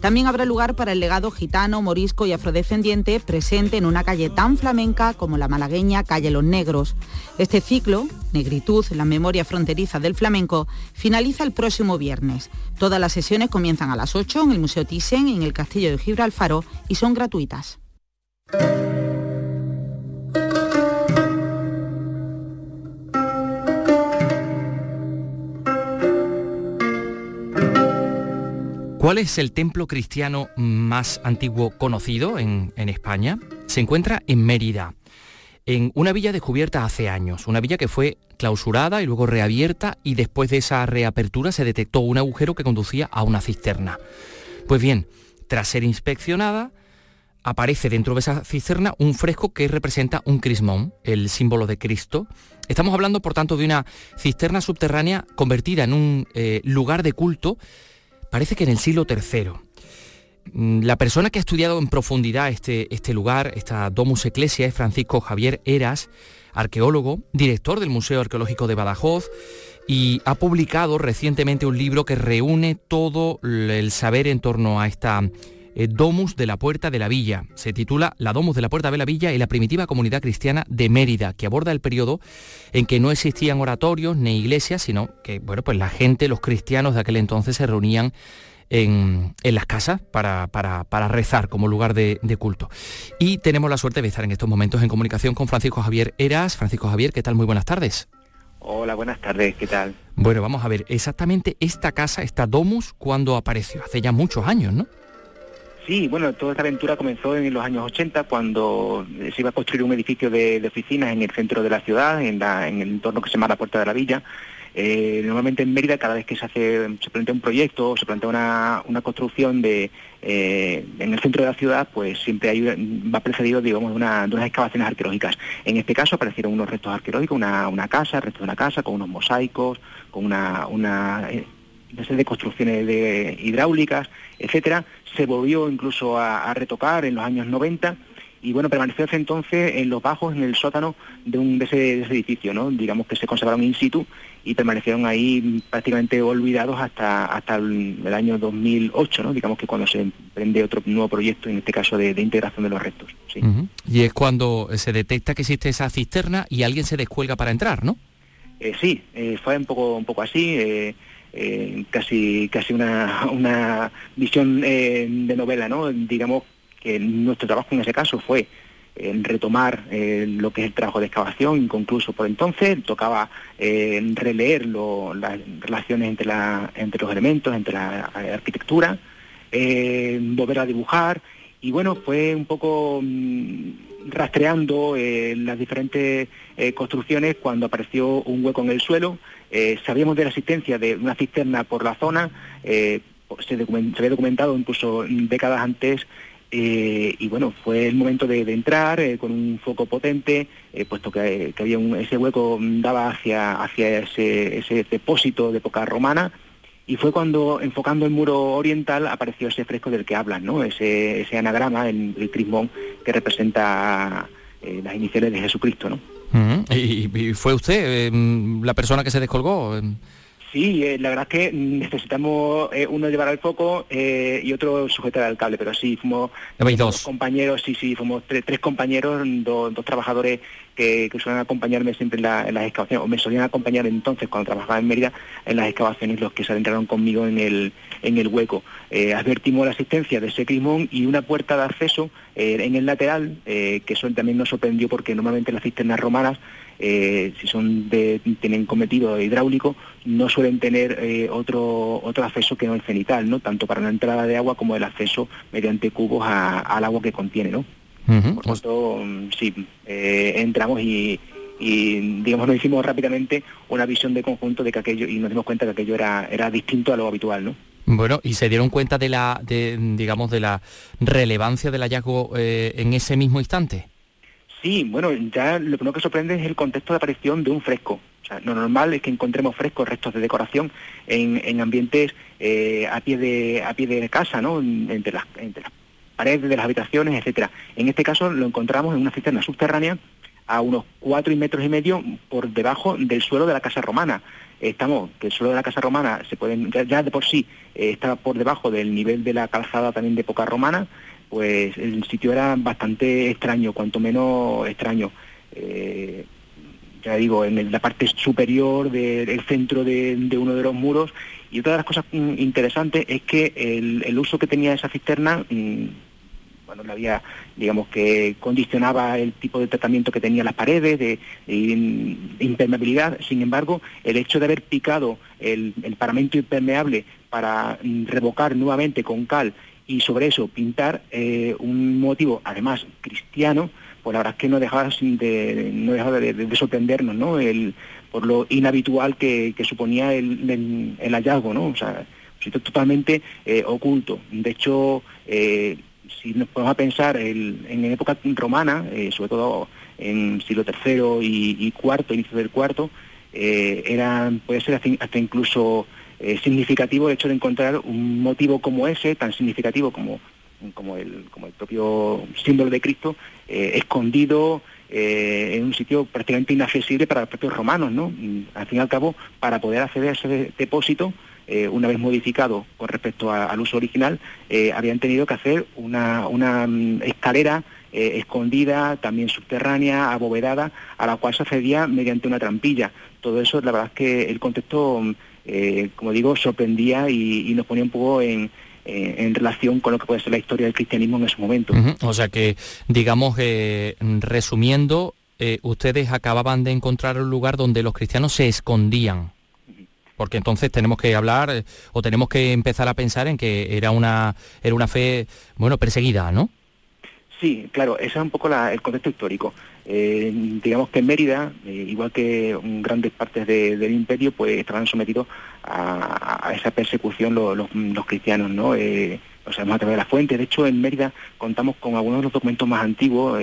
También habrá lugar para el legado gitano, morisco y afrodescendiente presente en una calle tan flamenca como la Calle Los Negros. Este ciclo, Negritud, la memoria fronteriza del flamenco, finaliza el próximo viernes. Todas las sesiones comienzan a las 8 en el Museo Thyssen, en el Castillo de Gibralfaro, y son gratuitas. ¿Cuál es el templo cristiano más antiguo conocido en España? Se encuentra en Mérida, en una villa descubierta hace años, una villa que fue clausurada y luego reabierta y después de esa reapertura se detectó un agujero que conducía a una cisterna. Pues bien, tras ser inspeccionada, aparece dentro de esa cisterna un fresco que representa un crismón, el símbolo de Cristo. Estamos hablando, por tanto, de una cisterna subterránea convertida en un eh, lugar de culto, parece que en el siglo III. Mm, La persona que ha estudiado en profundidad este, este lugar, esta Domus Ecclesia, es Francisco Javier Eras, arqueólogo, director del Museo Arqueológico de Badajoz, y ha publicado recientemente un libro que reúne todo el saber en torno a esta eh, Domus de la Puerta de la Villa. Se titula La Domus de la Puerta de la Villa y la primitiva comunidad cristiana de Mérida, que aborda el periodo en que no existían oratorios ni iglesias, sino que bueno, pues la gente, los cristianos de aquel entonces se reunían en, en las casas para, para- para rezar como lugar de, de culto. Y tenemos la suerte de estar en estos momentos en comunicación con Francisco Javier Eras. Francisco Javier, ¿qué tal? Muy buenas tardes. Hola, buenas tardes, ¿qué tal? Bueno, vamos a ver, exactamente esta casa, esta Domus, ¿cuándo apareció? Hace ya muchos años, ¿no? Sí, bueno, toda esta aventura comenzó en los años 80 cuando se iba a construir un edificio de, de oficinas en el centro de la ciudad, en, la- en el entorno que se llama la Puerta de la Villa. Eh, normalmente en Mérida cada vez que se plantea un proyecto o se plantea una, construcción de eh, en el centro de la ciudad pues siempre hay, va precedido digamos de, una- de unas excavaciones arqueológicas en este caso aparecieron unos restos arqueológicos una, casa restos de una casa con unos mosaicos con una, una eh, de construcciones hidráulicas, etcétera, se volvió incluso a, retocar en los años 90 y bueno, permaneció desde entonces en los bajos, en el sótano de, un, de ese edificio, ¿no? Digamos que se conservaron in situ y permanecieron ahí prácticamente olvidados hasta, hasta el, año 2008, ¿no? Digamos que cuando se emprende otro nuevo proyecto, en este caso de, de integración de los restos. Sí. Y es cuando se detecta que existe esa cisterna y alguien se descuelga para entrar, ¿no? Eh, sí, eh, fue un poco un poco así, eh, eh, casi casi una, una visión eh, de novela, ¿no? Digamos que nuestro trabajo en ese caso fue eh, retomar eh, lo que es el trabajo de excavación inconcluso por entonces, tocaba eh, releer las relaciones entre, la, entre los elementos, entre la arquitectura, eh, volver a dibujar y bueno, fue un poco mm, rastreando las diferentes construcciones cuando apareció un hueco en el suelo. Sabíamos de la existencia de una cisterna por la zona, se había documentado incluso décadas antes eh, y bueno, fue el momento de, entrar eh, con un foco potente, eh, puesto que, había un- ese hueco daba hacia, hacia ese, ese depósito de época romana y fue cuando, enfocando el muro oriental, apareció ese fresco del que hablan, ¿no? Ese, ese anagrama, el, el crismón, que representa las iniciales de Jesucristo, ¿no? Y, fue usted eh, la persona que se descolgó. Sí, eh, la verdad es que necesitamos eh, uno llevar el foco eh, y otro sujetar al cable, pero sí, fuimos dos. compañeros, sí, sí, fuimos tre- tres compañeros, do- dos trabajadores que, que suelen acompañarme siempre en, la- en las excavaciones, o me solían acompañar entonces cuando trabajaba en Mérida en las excavaciones, los que se adentraron conmigo en el, en el hueco. Eh, advertimos la existencia de ese crismón y una puerta de acceso en el lateral, que eso también nos sorprendió porque normalmente las cisternas romanas eh, si son de, tienen cometido hidráulico, no suelen tener eh, otro otro acceso que no el cenital, ¿no? Tanto para la entrada de agua como el acceso mediante cubos a- al agua que contiene, ¿no? Ujú. Por tanto, sí, eh, entramos y, y, digamos nos hicimos rápidamente una visión de conjunto de que aquello y nos dimos cuenta que aquello era era distinto a lo habitual, ¿no? Bueno, y se dieron cuenta de la, de, digamos, de la relevancia del hallazgo eh, en ese mismo instante. Sí, bueno, ya lo primero que sorprende es el contexto de aparición de un fresco. O sea, lo normal es que encontremos frescos, restos de decoración en, en ambientes eh, a pie de a pie de casa, ¿no? Entre las, entre las paredes de las habitaciones, etcétera. En este caso lo encontramos en una cisterna subterránea a unos cuatro y metros y medio por debajo del suelo de la casa romana. Estamos, que el suelo de la casa romana se pueden, ya, de por sí eh, está por debajo del nivel de la calzada también de época romana, pues el sitio era bastante extraño, cuanto menos extraño. Eh, ya digo, en la parte superior del centro de, uno de los muros. Y otra de las cosas mm, interesantes es que el, uso que tenía esa cisterna, mm, bueno, la había, digamos que condicionaba el tipo de tratamiento que tenía las paredes, de, impermeabilidad. Sin embargo, el hecho de haber picado el, el paramento impermeable para mm, revocar nuevamente con cal y sobre eso pintar eh, un motivo, además cristiano, pues la verdad es que no dejaba, de, no dejaba de, de- de sorprendernos, ¿no? El, por lo inhabitual que, que suponía el, el- hallazgo, ¿no? O sea, un sitio totalmente eh, oculto. De hecho, eh, si nos ponemos a pensar el- en época romana, sobre todo en siglo III y, y IV, inicio del IV, eh, era, puede ser hasta incluso eh, significativo el hecho de encontrar un motivo como ese, tan significativo como, como, el, como el propio símbolo de Cristo, eh, escondido eh, en un sitio prácticamente inaccesible para los propios romanos, ¿no? Al fin y al cabo, para poder acceder a ese de- depósito, eh, una vez modificado con respecto a- al uso original, habían tenido que hacer una, una mm, escalera escondida, también subterránea, abovedada, a la cual se accedía mediante una trampilla. Todo eso, la verdad es que el contexto, mm, eh, como digo, sorprendía y, y nos ponía un poco en, en relación con lo que puede ser la historia del cristianismo en ese momento. O sea que, digamos, eh, resumiendo, eh, ustedes acababan de encontrar un lugar donde los cristianos se escondían. Porque entonces tenemos que hablar eh, o tenemos que empezar a pensar en que era una, era una fe, bueno, perseguida, ¿no? Sí, claro, ese es un poco el contexto histórico. Eh, digamos que en Mérida, eh, igual que grandes partes del imperio, pues estaban sometidos a, esa persecución los, cristianos, ¿no? Eh, o sea, a través de la fuente. De hecho, en Mérida contamos con algunos de los documentos más antiguos,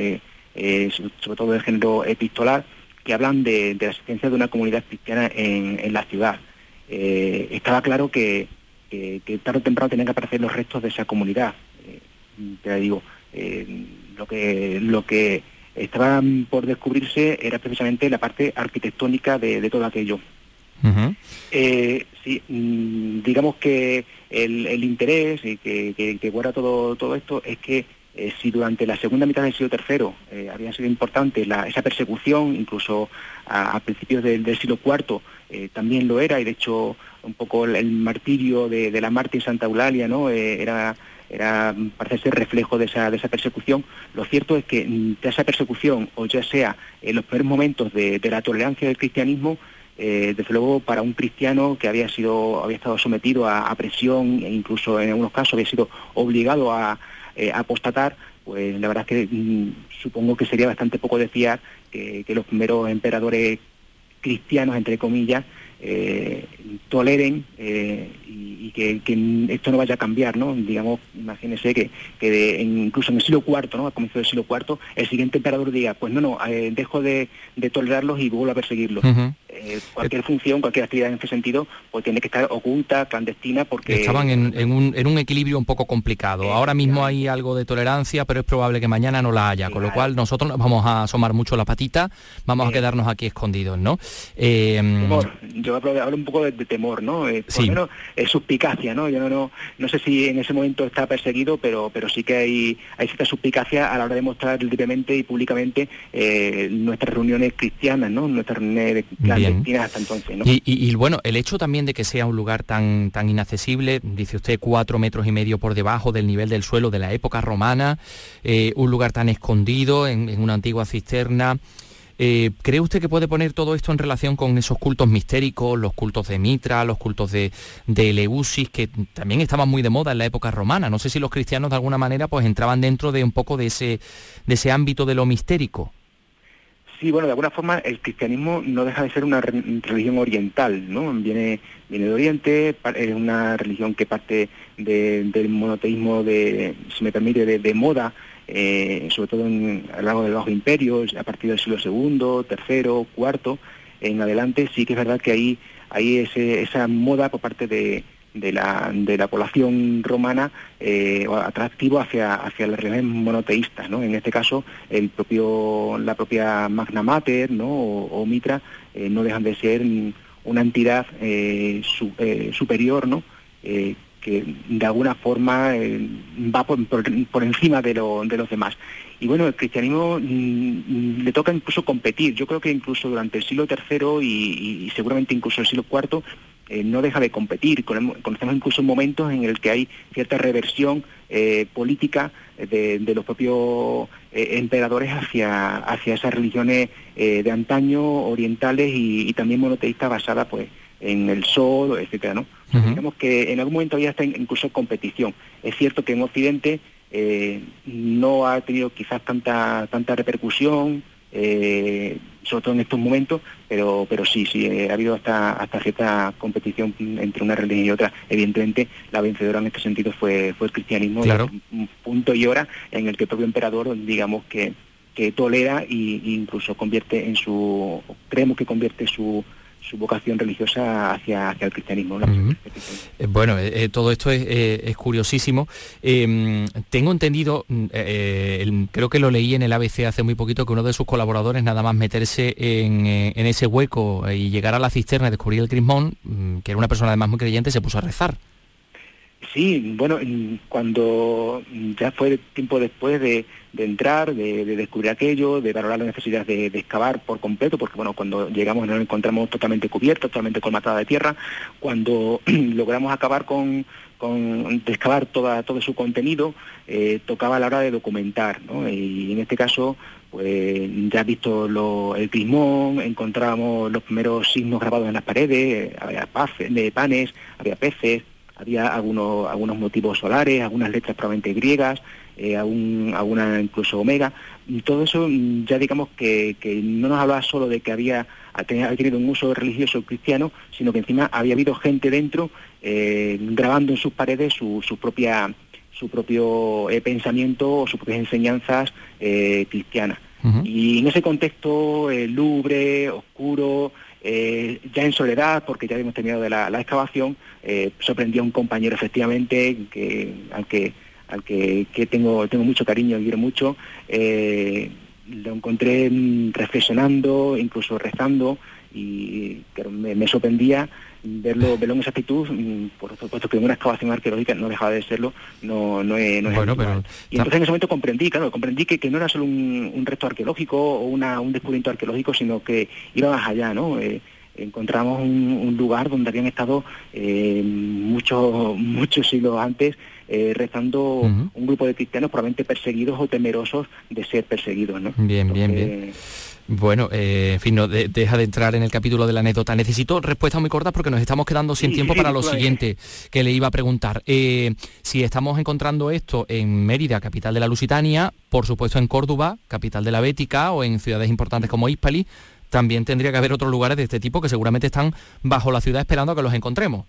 sobre todo del género epistolar, que hablan de, la existencia de una comunidad cristiana en, la ciudad. estaba claro que, tarde o temprano tenían que aparecer los restos de esa comunidad. te digo, lo que lo que estaba por descubrirse era precisamente la parte arquitectónica de, todo aquello. Eh, sí, mm, digamos que el, interés y que, guarda todo, todo esto es que eh, si durante la segunda mitad del siglo III eh, había sido importante esa persecución, incluso a, principios del, siglo IV también lo era, y de hecho un poco el, martirio de, de, la mártir Santa Eulalia ¿no? era era, parece ser reflejo de esa, de esa persecución. Lo cierto es que mm, de esa persecución, o ya sea en los primeros momentos de, la tolerancia del cristianismo, eh, desde luego para un cristiano que había sido había estado sometido a, presión e incluso en algunos casos había sido obligado a, eh, apostatar pues la verdad es que mm, supongo que sería bastante poco de fiar que los primeros emperadores cristianos entre comillas eh, toleren eh, y, que, esto no vaya a cambiar, ¿no? Digamos, imagínense que, que incluso en el siglo IV, ¿no? Al comienzo del siglo IV, el siguiente emperador diga, pues no, no, eh, dejo de, tolerarlos y vuelvo a perseguirlos. Cualquier función, cualquier actividad en ese sentido, pues tiene que estar oculta, clandestina, porque... Estaban en, un, equilibrio un poco complicado. Ahora mismo hay algo de tolerancia, pero es probable que mañana no la haya, con lo cual nosotros nos vamos a asomar mucho la patita, vamos a quedarnos aquí escondidos, ¿no? yo hablo, un poco de, temor, ¿no? Eh, por lo menos es suspicacia, ¿no? Yo no, no, sé si en ese momento está perseguido, pero, pero sí que hay, hay cierta suspicacia a la hora de mostrar libremente y públicamente eh, nuestras reuniones cristianas, ¿no? Nuestras reuniones clandestinas hasta entonces, ¿no? Y, bueno, el hecho también de que sea un lugar tan, tan inaccesible, dice usted, cuatro metros y medio por debajo del nivel del suelo de la época romana, eh, un lugar tan escondido en una antigua cisterna, eh, ¿Cree usted que puede poner todo esto en relación con esos cultos mistéricos, los cultos de Mitra, los cultos de, de Eleusis, que también estaban muy de moda en la época romana? No sé si los cristianos de alguna manera pues entraban dentro de un poco de ese, de ese ámbito de lo mistérico. Sí, bueno, de alguna forma el cristianismo no deja de ser una religión oriental, ¿no? Viene, viene de Oriente, es una religión que parte del monoteísmo de, si me permite, de moda, eh, sobre todo en, a lo largo del Bajo Imperio, a partir del siglo II, III, IV, en adelante, sí que es verdad que hay, hay esa moda por parte de, la, población romana eh, atractivo hacia, hacia las religiones monoteístas, ¿no? En este caso, el propio, la propia Magna Mater ¿no? o, Mitra eh, no dejan de ser una entidad superior, ¿no? Que de alguna forma eh, va por, encima de, los demás. Y bueno, el cristianismo mm, le toca incluso competir. Yo creo que incluso durante el siglo III y, seguramente incluso el siglo IV eh, no deja de competir. Conocemos incluso momentos en el que hay cierta reversión eh, política de, los propios emperadores hacia, hacia esas religiones de antaño, orientales y, y también monoteístas basadas pues en el sol, etcétera, ¿no? Digamos que en algún momento ya está incluso competición. Es cierto que en Occidente eh, no ha tenido quizás tanta tanta repercusión, eh, sobre todo en estos momentos, pero pero sí, sí, eh, ha habido hasta hasta cierta competición entre una religión y otra. Evidentemente, la vencedora en este sentido fue fue el cristianismo, un punto y hora en el que el propio emperador, digamos que que tolera e incluso convierte en su, creemos que convierte su, su vocación religiosa hacia, hacia el cristianismo. Eh, bueno, eh, eh, todo esto es, curiosísimo. Tengo entendido, mm, creo que lo leí en el ABC hace muy poquito, que uno de sus colaboradores, nada más meterse en, ese hueco y llegar a la cisterna y descubrir el crismón, mm, que era una persona además muy creyente, se puso a rezar. Sí, bueno, cuando ya fue tiempo después de, entrar, de, descubrir aquello, de valorar la necesidad de, excavar por completo, porque bueno, cuando llegamos nos encontramos totalmente cubiertos, totalmente colmatada de tierra, cuando logramos acabar con, con de excavar toda, todo su contenido, eh, tocaba la hora de documentar, ¿no? Y en este caso, pues ya visto el crismón, encontramos los primeros signos grabados en las paredes, había de panes, había peces, había algunos, algunos motivos solares, algunas letras probablemente griegas, eh, algún- alguna incluso omega. Todo eso mm, ya digamos que, que no nos hablaba solo de que había, había tenido un uso religioso cristiano, sino que encima había habido gente dentro eh, grabando en sus paredes su, su propia su propio eh, pensamiento o sus propias enseñanzas eh, cristianas. Y en ese contexto lúgubre, oscuro, eh, ya en soledad, porque ya habíamos terminado de la, excavación, eh, sorprendió a un compañero efectivamente, que, al que, tengo, tengo mucho cariño y quiero mucho, eh, lo encontré reflexionando, incluso rezando, y claro, me, me sorprendía verlo, verlo en esa actitud, mm, por supuesto que en una excavación arqueológica no dejaba de serlo, no, no es, no es Bueno, pero- Y entonces en ese momento comprendí, claro, comprendí que, que no era solo un, un resto arqueológico o una, un descubrimiento arqueológico, sino que iba más allá, ¿no? Eh, encontramos un, un lugar donde habían estado eh, muchos muchos siglos antes eh, rezando un grupo de cristianos probablemente perseguidos o temerosos de ser perseguidos, ¿no? Bien, bien, bien. Bueno, eh, en fin, no de- deja de entrar en el capítulo de la anécdota. Necesito respuestas muy cortas porque nos estamos quedando sin Sí, tiempo sí, para lo claro. siguiente que le iba a preguntar. Eh, si estamos encontrando esto en Mérida, capital de la Lusitania, por supuesto en Córdoba, capital de la Bética, o en ciudades importantes como Hispali, también tendría que haber otros lugares de este tipo que seguramente están bajo la ciudad esperando a que los encontremos.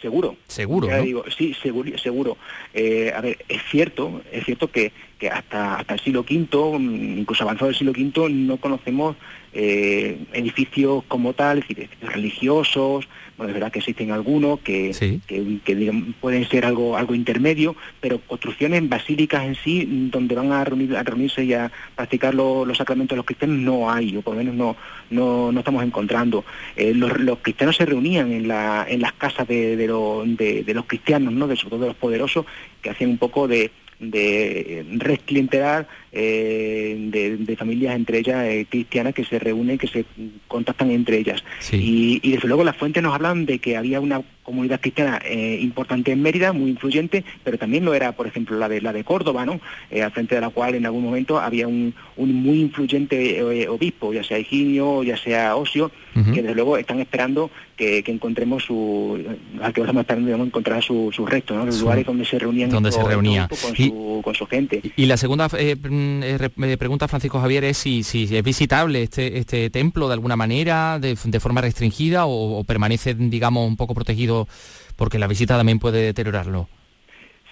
Seguro. Seguro, Ya ¿no? digo, sí, seguro. seguro. Eh, a ver, es cierto, es cierto que, que hasta, hasta el siglo V, mm, incluso avanzado el siglo V, no conocemos eh, edificios como tal, es decir, edificios religiosos, bueno, es verdad que existen algunos que, que, que, digamos, pueden ser algo, algo intermedio, pero construcciones basílicas en sí, donde van a, reunir- a reunirse y a practicar lo- los sacramentos de los cristianos, no hay, o por lo menos no, no, no estamos encontrando. Eh, los, los cristianos se reunían en, la, en las casas de, de, lo- de- de los cristianos, ¿no? de, sobre todo de los poderosos, que hacían un poco de de red clientelar eh, de, de familias entre ellas eh, cristianas que se reúnen, que se contactan entre ellas. Y, y desde luego las fuentes nos hablan de que había una comunidad cristiana eh, importante en Mérida, muy influyente, pero también lo era, por ejemplo, la de la de Córdoba, ¿no? Eh, al frente de la cual en algún momento había un, un muy influyente eh, obispo, ya sea Higinio, ya sea Osio, que desde luego están esperando que, que encontremos su, al que estamos esperando digamos, encontrar su- sus restos, ¿no? los Su- lugares donde se reunían donde se estos- estos reunía. con, Y- su, con su gente. Y la segunda eh, eh, eh, pregunta, Francisco Javier, es si, es visitable este, este templo de alguna manera, de, forma restringida, o, permanece, digamos, un poco protegido porque la visita también puede deteriorarlo.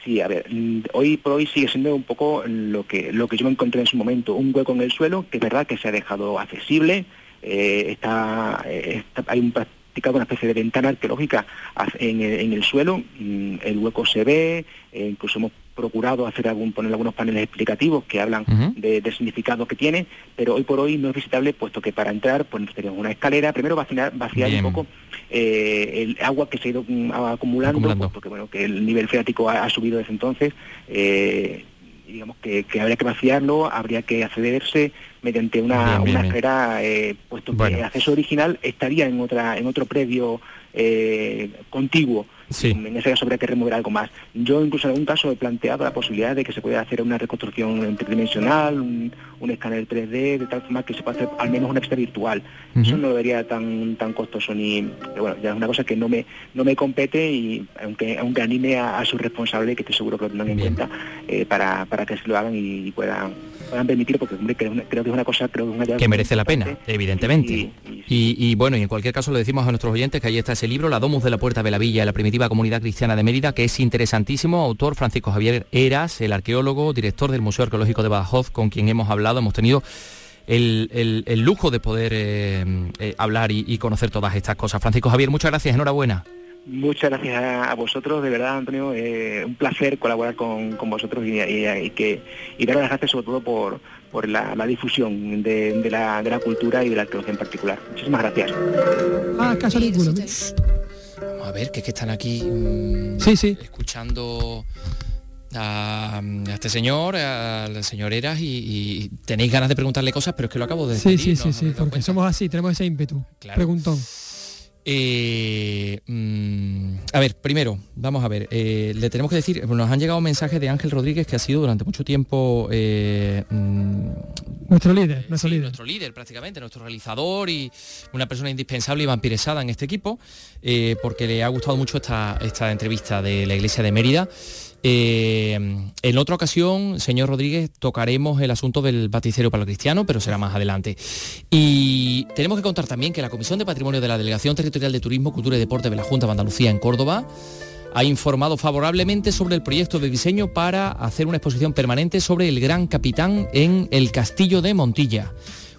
Sí, a ver, mm, hoy por hoy sigue siendo un poco lo que lo que yo me encontré en su momento, un hueco en el suelo, que es verdad que se ha dejado accesible, eh, está, eh, está- hay un practicado una especie de ventana arqueológica en el, suelo, mm, el hueco se ve, incluso hemos procurado hacer algún, poner algunos paneles explicativos que hablan de- del significado que tiene, pero hoy por hoy no es visitable puesto que para entrar pues tenemos una escalera, primero vaciar, vaciar Bien. un poco eh, el agua que se ha ido mm, acumulando, Acumulando. pues, porque bueno que el nivel freático ha, ha subido desde entonces eh, digamos que, que habría que vaciarlo habría que accederse mediante una, Bien, bien, una escalera eh, puesto que Bueno. el acceso original estaría en otra en otro predio eh, contiguo en ese caso habría que remover algo más. Yo incluso en algún caso he planteado la posibilidad de que se pueda hacer una reconstrucción tridimensional un, un escáner 3D de tal forma que se pueda hacer al menos una extra virtual. Eso no lo vería tan tan costoso ni bueno ya es una cosa que no me no me compete y aunque aunque anime a, a su responsable que estoy seguro que lo tendrán en cuenta eh, para, para que se lo hagan y, puedan puedan permitir porque hombre, creo, creo que es una cosa creo que es una que merece la pena, evidentemente. Y, y bueno, y en cualquier caso le decimos a nuestros oyentes que ahí está ese libro, La Domus de la Puerta de la Villa, la primitiva comunidad cristiana de Mérida, que es interesantísimo. Autor Francisco Javier Eras, el arqueólogo, director del Museo Arqueológico de Badajoz, con quien hemos hablado. Hemos tenido el, el- el lujo de poder eh, eh, hablar y, y conocer todas estas cosas. Francisco Javier, muchas gracias, enhorabuena. Muchas gracias a, vosotros, de verdad, Antonio. eh, un placer colaborar con, con vosotros y, y- y que y daros las gracias sobre todo por, por la, la difusión de, de la, de la cultura y de la arqueología en particular. Muchísimas gracias. Ah, caso ninguno. Vamos a ver, que es que están aquí mm, Sí, sí. escuchando a, a este señor, al señor Eras, y, y tenéis ganas de preguntarle cosas, pero es que lo acabo de Sí, decir. sí, sí, sí, porque somos así, tenemos ese ímpetu. Claro. Preguntón. Eh, mm, a ver, primero, vamos a ver, eh, le tenemos que decir, nos han llegado mensajes de Ángel Rodríguez, que ha sido durante mucho tiempo eh, mm, nuestro líder, nuestro sí, líder. nuestro líder prácticamente, nuestro realizador y una persona indispensable y vampiresada en este equipo, porque le ha gustado mucho esta, esta entrevista de la iglesia de Mérida. Eh, en otra ocasión, señor Rodríguez, tocaremos el asunto del baticerio para cristiano, pero será más adelante. Y tenemos que contar también que la Comisión de Patrimonio de la Delegación Territorial de Turismo, Cultura y Deporte de la Junta de Andalucía en Córdoba ha informado favorablemente sobre el proyecto de diseño para hacer una exposición permanente sobre el Gran Capitán en el Castillo de Montilla.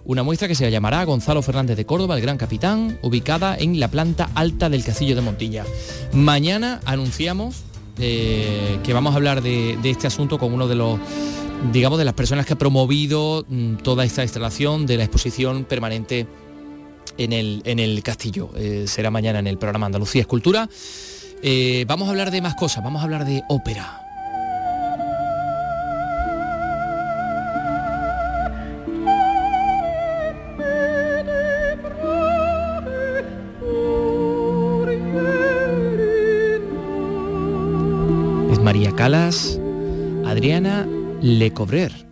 Una muestra que se llamará Gonzalo Fernández de Córdoba, el Gran Capitán, ubicada en la planta alta del Castillo de Montilla. Mañana anunciamos que vamos a hablar de, de este asunto con uno de los digamos de las personas que ha promovido mm, toda esta instalación de la exposición permanente en el, en el castillo. Eh, será mañana en el programa Andalucía Escultura. Eh, vamos a hablar de más cosas, vamos a hablar de ópera. Calas, Adriana Lecobrer.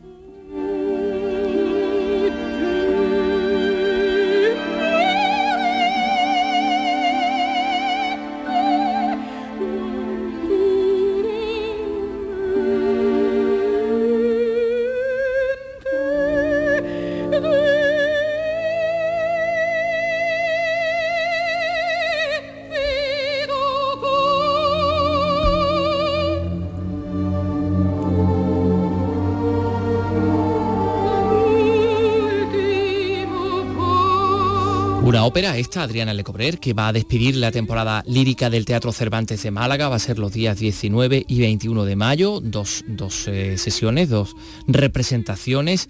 Ópera, esta, Adriana Lecobrer, que va a despedir la temporada lírica del Teatro Cervantes de Málaga, va a ser los días 19 y 21 de mayo, dos, dos eh, sesiones, dos representaciones.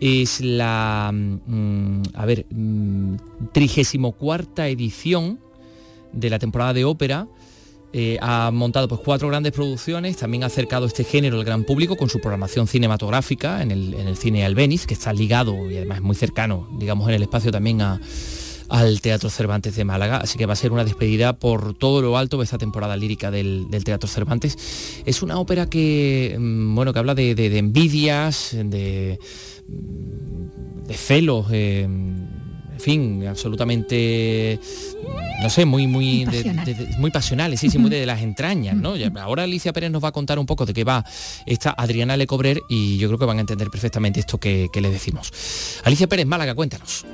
Es la, mm, a ver, mm, 34 edición de la temporada de ópera. Eh, ha montado pues, cuatro grandes producciones, también ha acercado este género al gran público con su programación cinematográfica en el, en el cine Albeniz, que está ligado y además muy cercano, digamos, en el espacio también a, al Teatro Cervantes de Málaga, así que va a ser una despedida por todo lo alto de esta temporada lírica del, del Teatro Cervantes. Es una ópera que, mm, bueno, que habla de, de- de envidias, de, de celos, eh, en fin, absolutamente, no sé, muy, muy, de- pasional. de- de- muy pasionales, sí, sí, muy de las entrañas, ¿no? Ahora Alicia Pérez nos va a contar un poco de qué va esta Adriana Lecobrer y yo creo que van a entender perfectamente esto que, que le decimos. Alicia Pérez, Málaga, cuéntanos.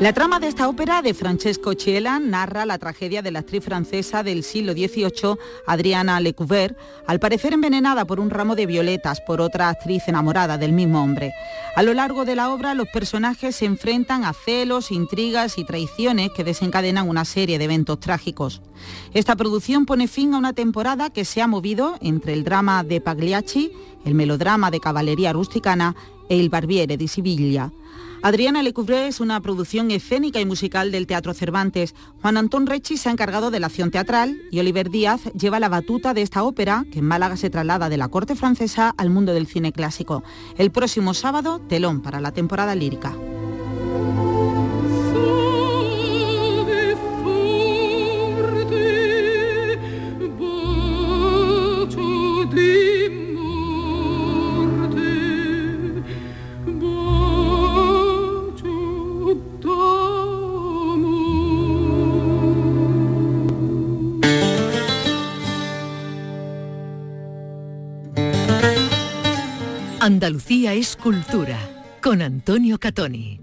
La trama de esta ópera de Francesco Chiela narra la tragedia de la actriz francesa del siglo XVIII, Adriana Lecouver, al parecer envenenada por un ramo de violetas por otra actriz enamorada del mismo hombre. A lo largo de la obra, los personajes se enfrentan a celos, intrigas y traiciones que desencadenan una serie de eventos trágicos. Esta producción pone fin a una temporada que se ha movido entre el drama de Pagliacci, el melodrama de caballería rusticana e Il Barbiere di Siviglia. Adriana Lecouvreur es una producción escénica y musical del Teatro Cervantes. Juan Antón Rechi se ha encargado de la acción teatral y Oliver Díaz lleva la batuta de esta ópera que en Málaga se traslada de la corte francesa al mundo del cine clásico. El próximo sábado, telón para la temporada lírica. Andalucía es cultura con Antonio Catoni.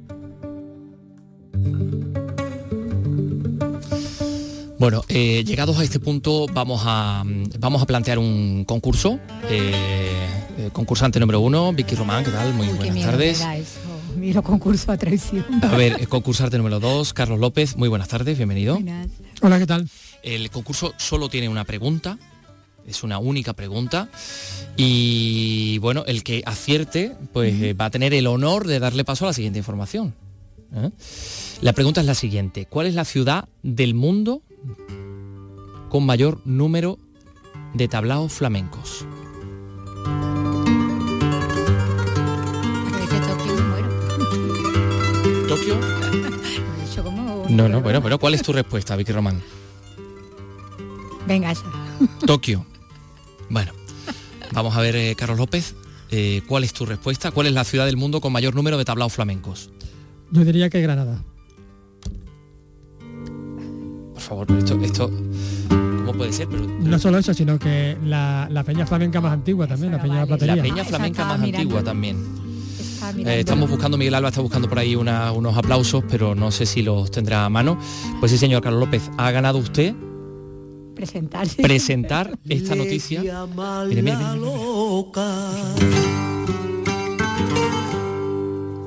Bueno, eh, llegados a este punto vamos a, mm, vamos a plantear un concurso. Eh, eh, concursante número uno, Vicky Román, ¿qué tal? Muy buenas tardes. Miro concurso a traición. A ver, concursante número dos, Carlos López, muy buenas tardes, bienvenido. Hola, ¿qué tal? El concurso solo tiene una pregunta, es una única pregunta y bueno, el que acierte pues eh, va a tener el honor de darle paso a la siguiente información. ¿eh? La pregunta es la siguiente, ¿cuál es la ciudad del mundo con mayor número de tablaos flamencos? Tokio. No, no, bueno, pero ¿cuál es tu respuesta, Vicky Román? Venga, esa. Tokio. Bueno, vamos a ver, eh, Carlos López, eh, ¿cuál es tu respuesta? ¿Cuál es la ciudad del mundo con mayor número de tablaos flamencos? Yo diría que Granada. Por favor, pero esto, esto, ¿cómo puede ser? Pero, No solo eso, sino que la, la peña flamenca más antigua también, la peña platería. la peña flamenca más antigua también. Eh, estamos buscando, Miguel Alba está buscando por ahí una- unos aplausos, pero no sé si los tendrá a mano. Pues sí, señor Carlos López, ha ganado usted presentarse. presentar esta noticia. Mire, mire, mire, mire.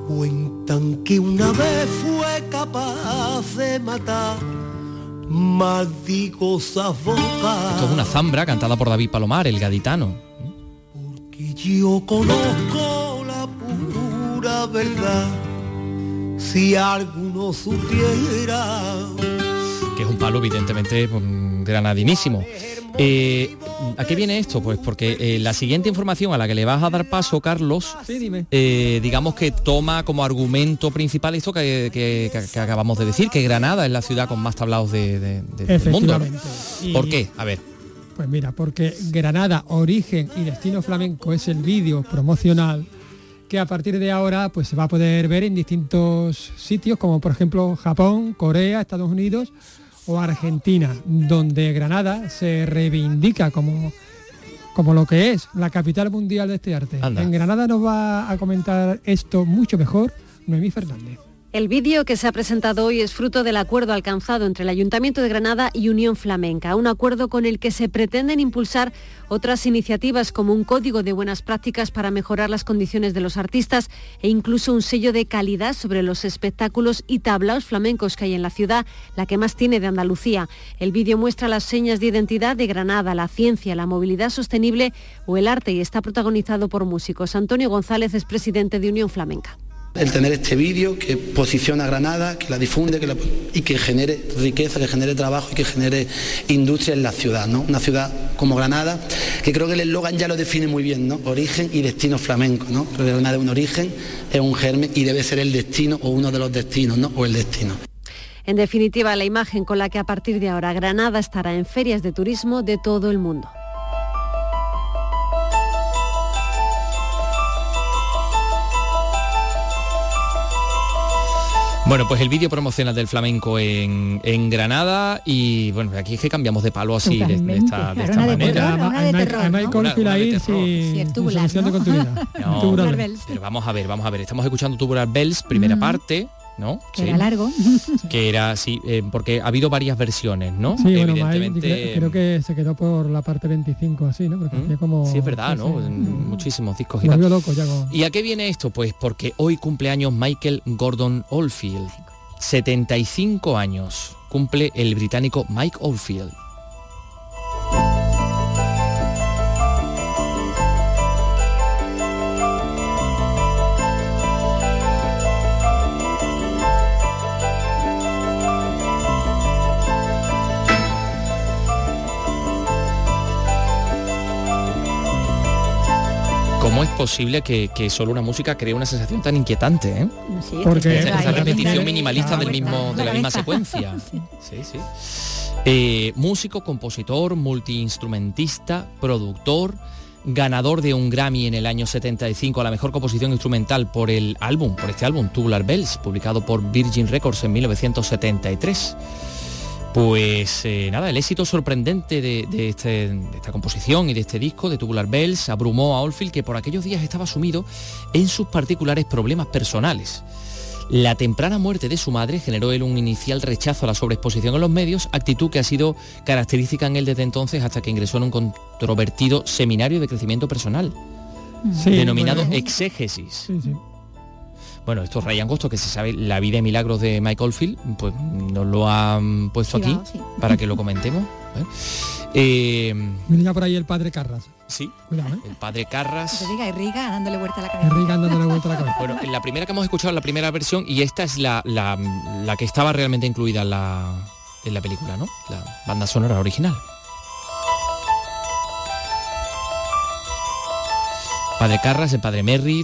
Cuentan que una vez fue capaz de matar maldigo boca Esto es una zambra cantada por David Palomar, el gaditano. que yo conozco la pura verdad. Si alguno supiera que es un palo evidentemente mm, granadinísimo. Eh, ¿A qué viene esto? Pues porque eh, la siguiente información a la que le vas a dar paso, Carlos, Sí, dime. eh, digamos que toma como argumento principal esto que, que- que- que acabamos de decir, que Granada es la ciudad con más tablados de, de- de- del mundo. ¿no? Efectivamente. Y- ¿Por qué? A ver. Pues mira, porque Granada, origen y destino flamenco es el vídeo promocional que a partir de ahora pues se va a poder ver en distintos sitios como por ejemplo Japón, Corea, Estados Unidos o Argentina, donde Granada se reivindica como como lo que es la capital mundial de este arte. Anda. En Granada nos va a comentar esto mucho mejor Noemí Fernández. El vídeo que se ha presentado hoy es fruto del acuerdo alcanzado entre el Ayuntamiento de Granada y Unión Flamenca, un acuerdo con el que se pretenden impulsar otras iniciativas como un código de buenas prácticas para mejorar las condiciones de los artistas e incluso un sello de calidad sobre los espectáculos y tablaos flamencos que hay en la ciudad, la que más tiene de Andalucía. El vídeo muestra las señas de identidad de Granada, la ciencia, la movilidad sostenible o el arte y está protagonizado por músicos. Antonio González es presidente de Unión Flamenca. El tener este vídeo que posiciona a Granada, que la difunde que la- y que genere riqueza, que genere trabajo y que genere industria en la ciudad, ¿no? Una ciudad como Granada, que creo que el eslogan ya lo define muy bien, ¿no? Origen y destino flamenco, ¿no? Granada es un origen, es un germen y debe ser el destino o uno de los destinos, ¿no? O el destino. En definitiva, la imagen con la que a partir de ahora Granada estará en ferias de turismo de todo el mundo. Bueno, pues el vídeo promocional del flamenco en, en Granada y bueno, aquí es que cambiamos de palo así de, de esta, de esta manera. pero, Bells. pero vamos a ver, vamos a ver. Estamos escuchando Tubular Bells, primera Mm. parte, ¿no? Que era largo. Que era así, eh, porque ha habido varias versiones, ¿no? Sí, bueno, Evidentemente. creo, creo que se quedó por la parte 25 así, ¿no? Porque hacía como... Sí, es verdad, sí, ¿no? sí. Muchísimos discos. Gigantes. loco ya con- ¿Y a qué viene esto? Pues porque hoy cumpleaños Michael Gordon Oldfield. 75 años cumple el británico Mike Oldfield. ¿Cómo es posible que, que solo una música cree una sensación tan inquietante? ¿eh? Sí, Porque- esa, esa repetición minimalista del mismo, de la misma secuencia. Sí, sí. Eh, músico, compositor, multiinstrumentista, productor, ganador de un Grammy en el año 75 a la mejor composición instrumental por el álbum, por este álbum Tubular Bells, publicado por Virgin Records en 1973. Pues eh, nada, el éxito sorprendente de, de este- de esta composición y de este disco de Tubular Bells abrumó a Oldfield que por aquellos días estaba sumido en sus particulares problemas personales. La temprana muerte de su madre generó él un inicial rechazo a la sobreexposición en los medios, actitud que ha sido característica en él desde entonces hasta que ingresó en un controvertido seminario de crecimiento personal, Sí, denominado bueno. Exégesis. Sí, sí. Bueno, esto Ryan Gosto, que se sabe la vida y milagros de Michael Field, pues nos lo han puesto Sí, aquí va, sí. para que lo comentemos. ¿eh? Eh, Mira por ahí el padre Carras. sí, Cuidado, ¿eh? el padre Carras. Diga, y Riga dándole vuelta a la cabeza. Enrique dándole vuelta a la cabeza. Bueno, en la primera que hemos escuchado, la primera versión, y esta es la, la- la que estaba realmente incluida en la, en la película, ¿no? La banda sonora original. Padre Carras, el padre Merry,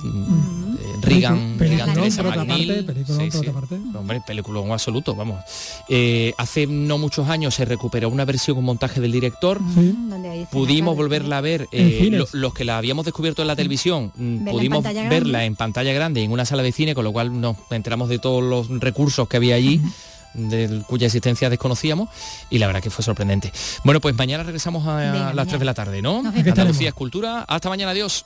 Peliculón, Regan Teresa McNeil. Sí, sí. otra parte. Hombre, película absoluto, vamos. Eh, hace no muchos años se recuperó una versión con montaje del director. Hay escenas Pudimos volverla a ver, eh, lo- los que la habíamos descubierto en la televisión, mm, en pudimos verla en pantalla grande y en una sala de cine, con lo cual nos enteramos de todos los recursos que había allí. de cuya existencia desconocíamos y la verdad que fue sorprendente. Bueno, pues mañana regresamos a, Venga, las 3 de la tarde, ¿no? Andalucía es cultura. Hasta mañana, adiós.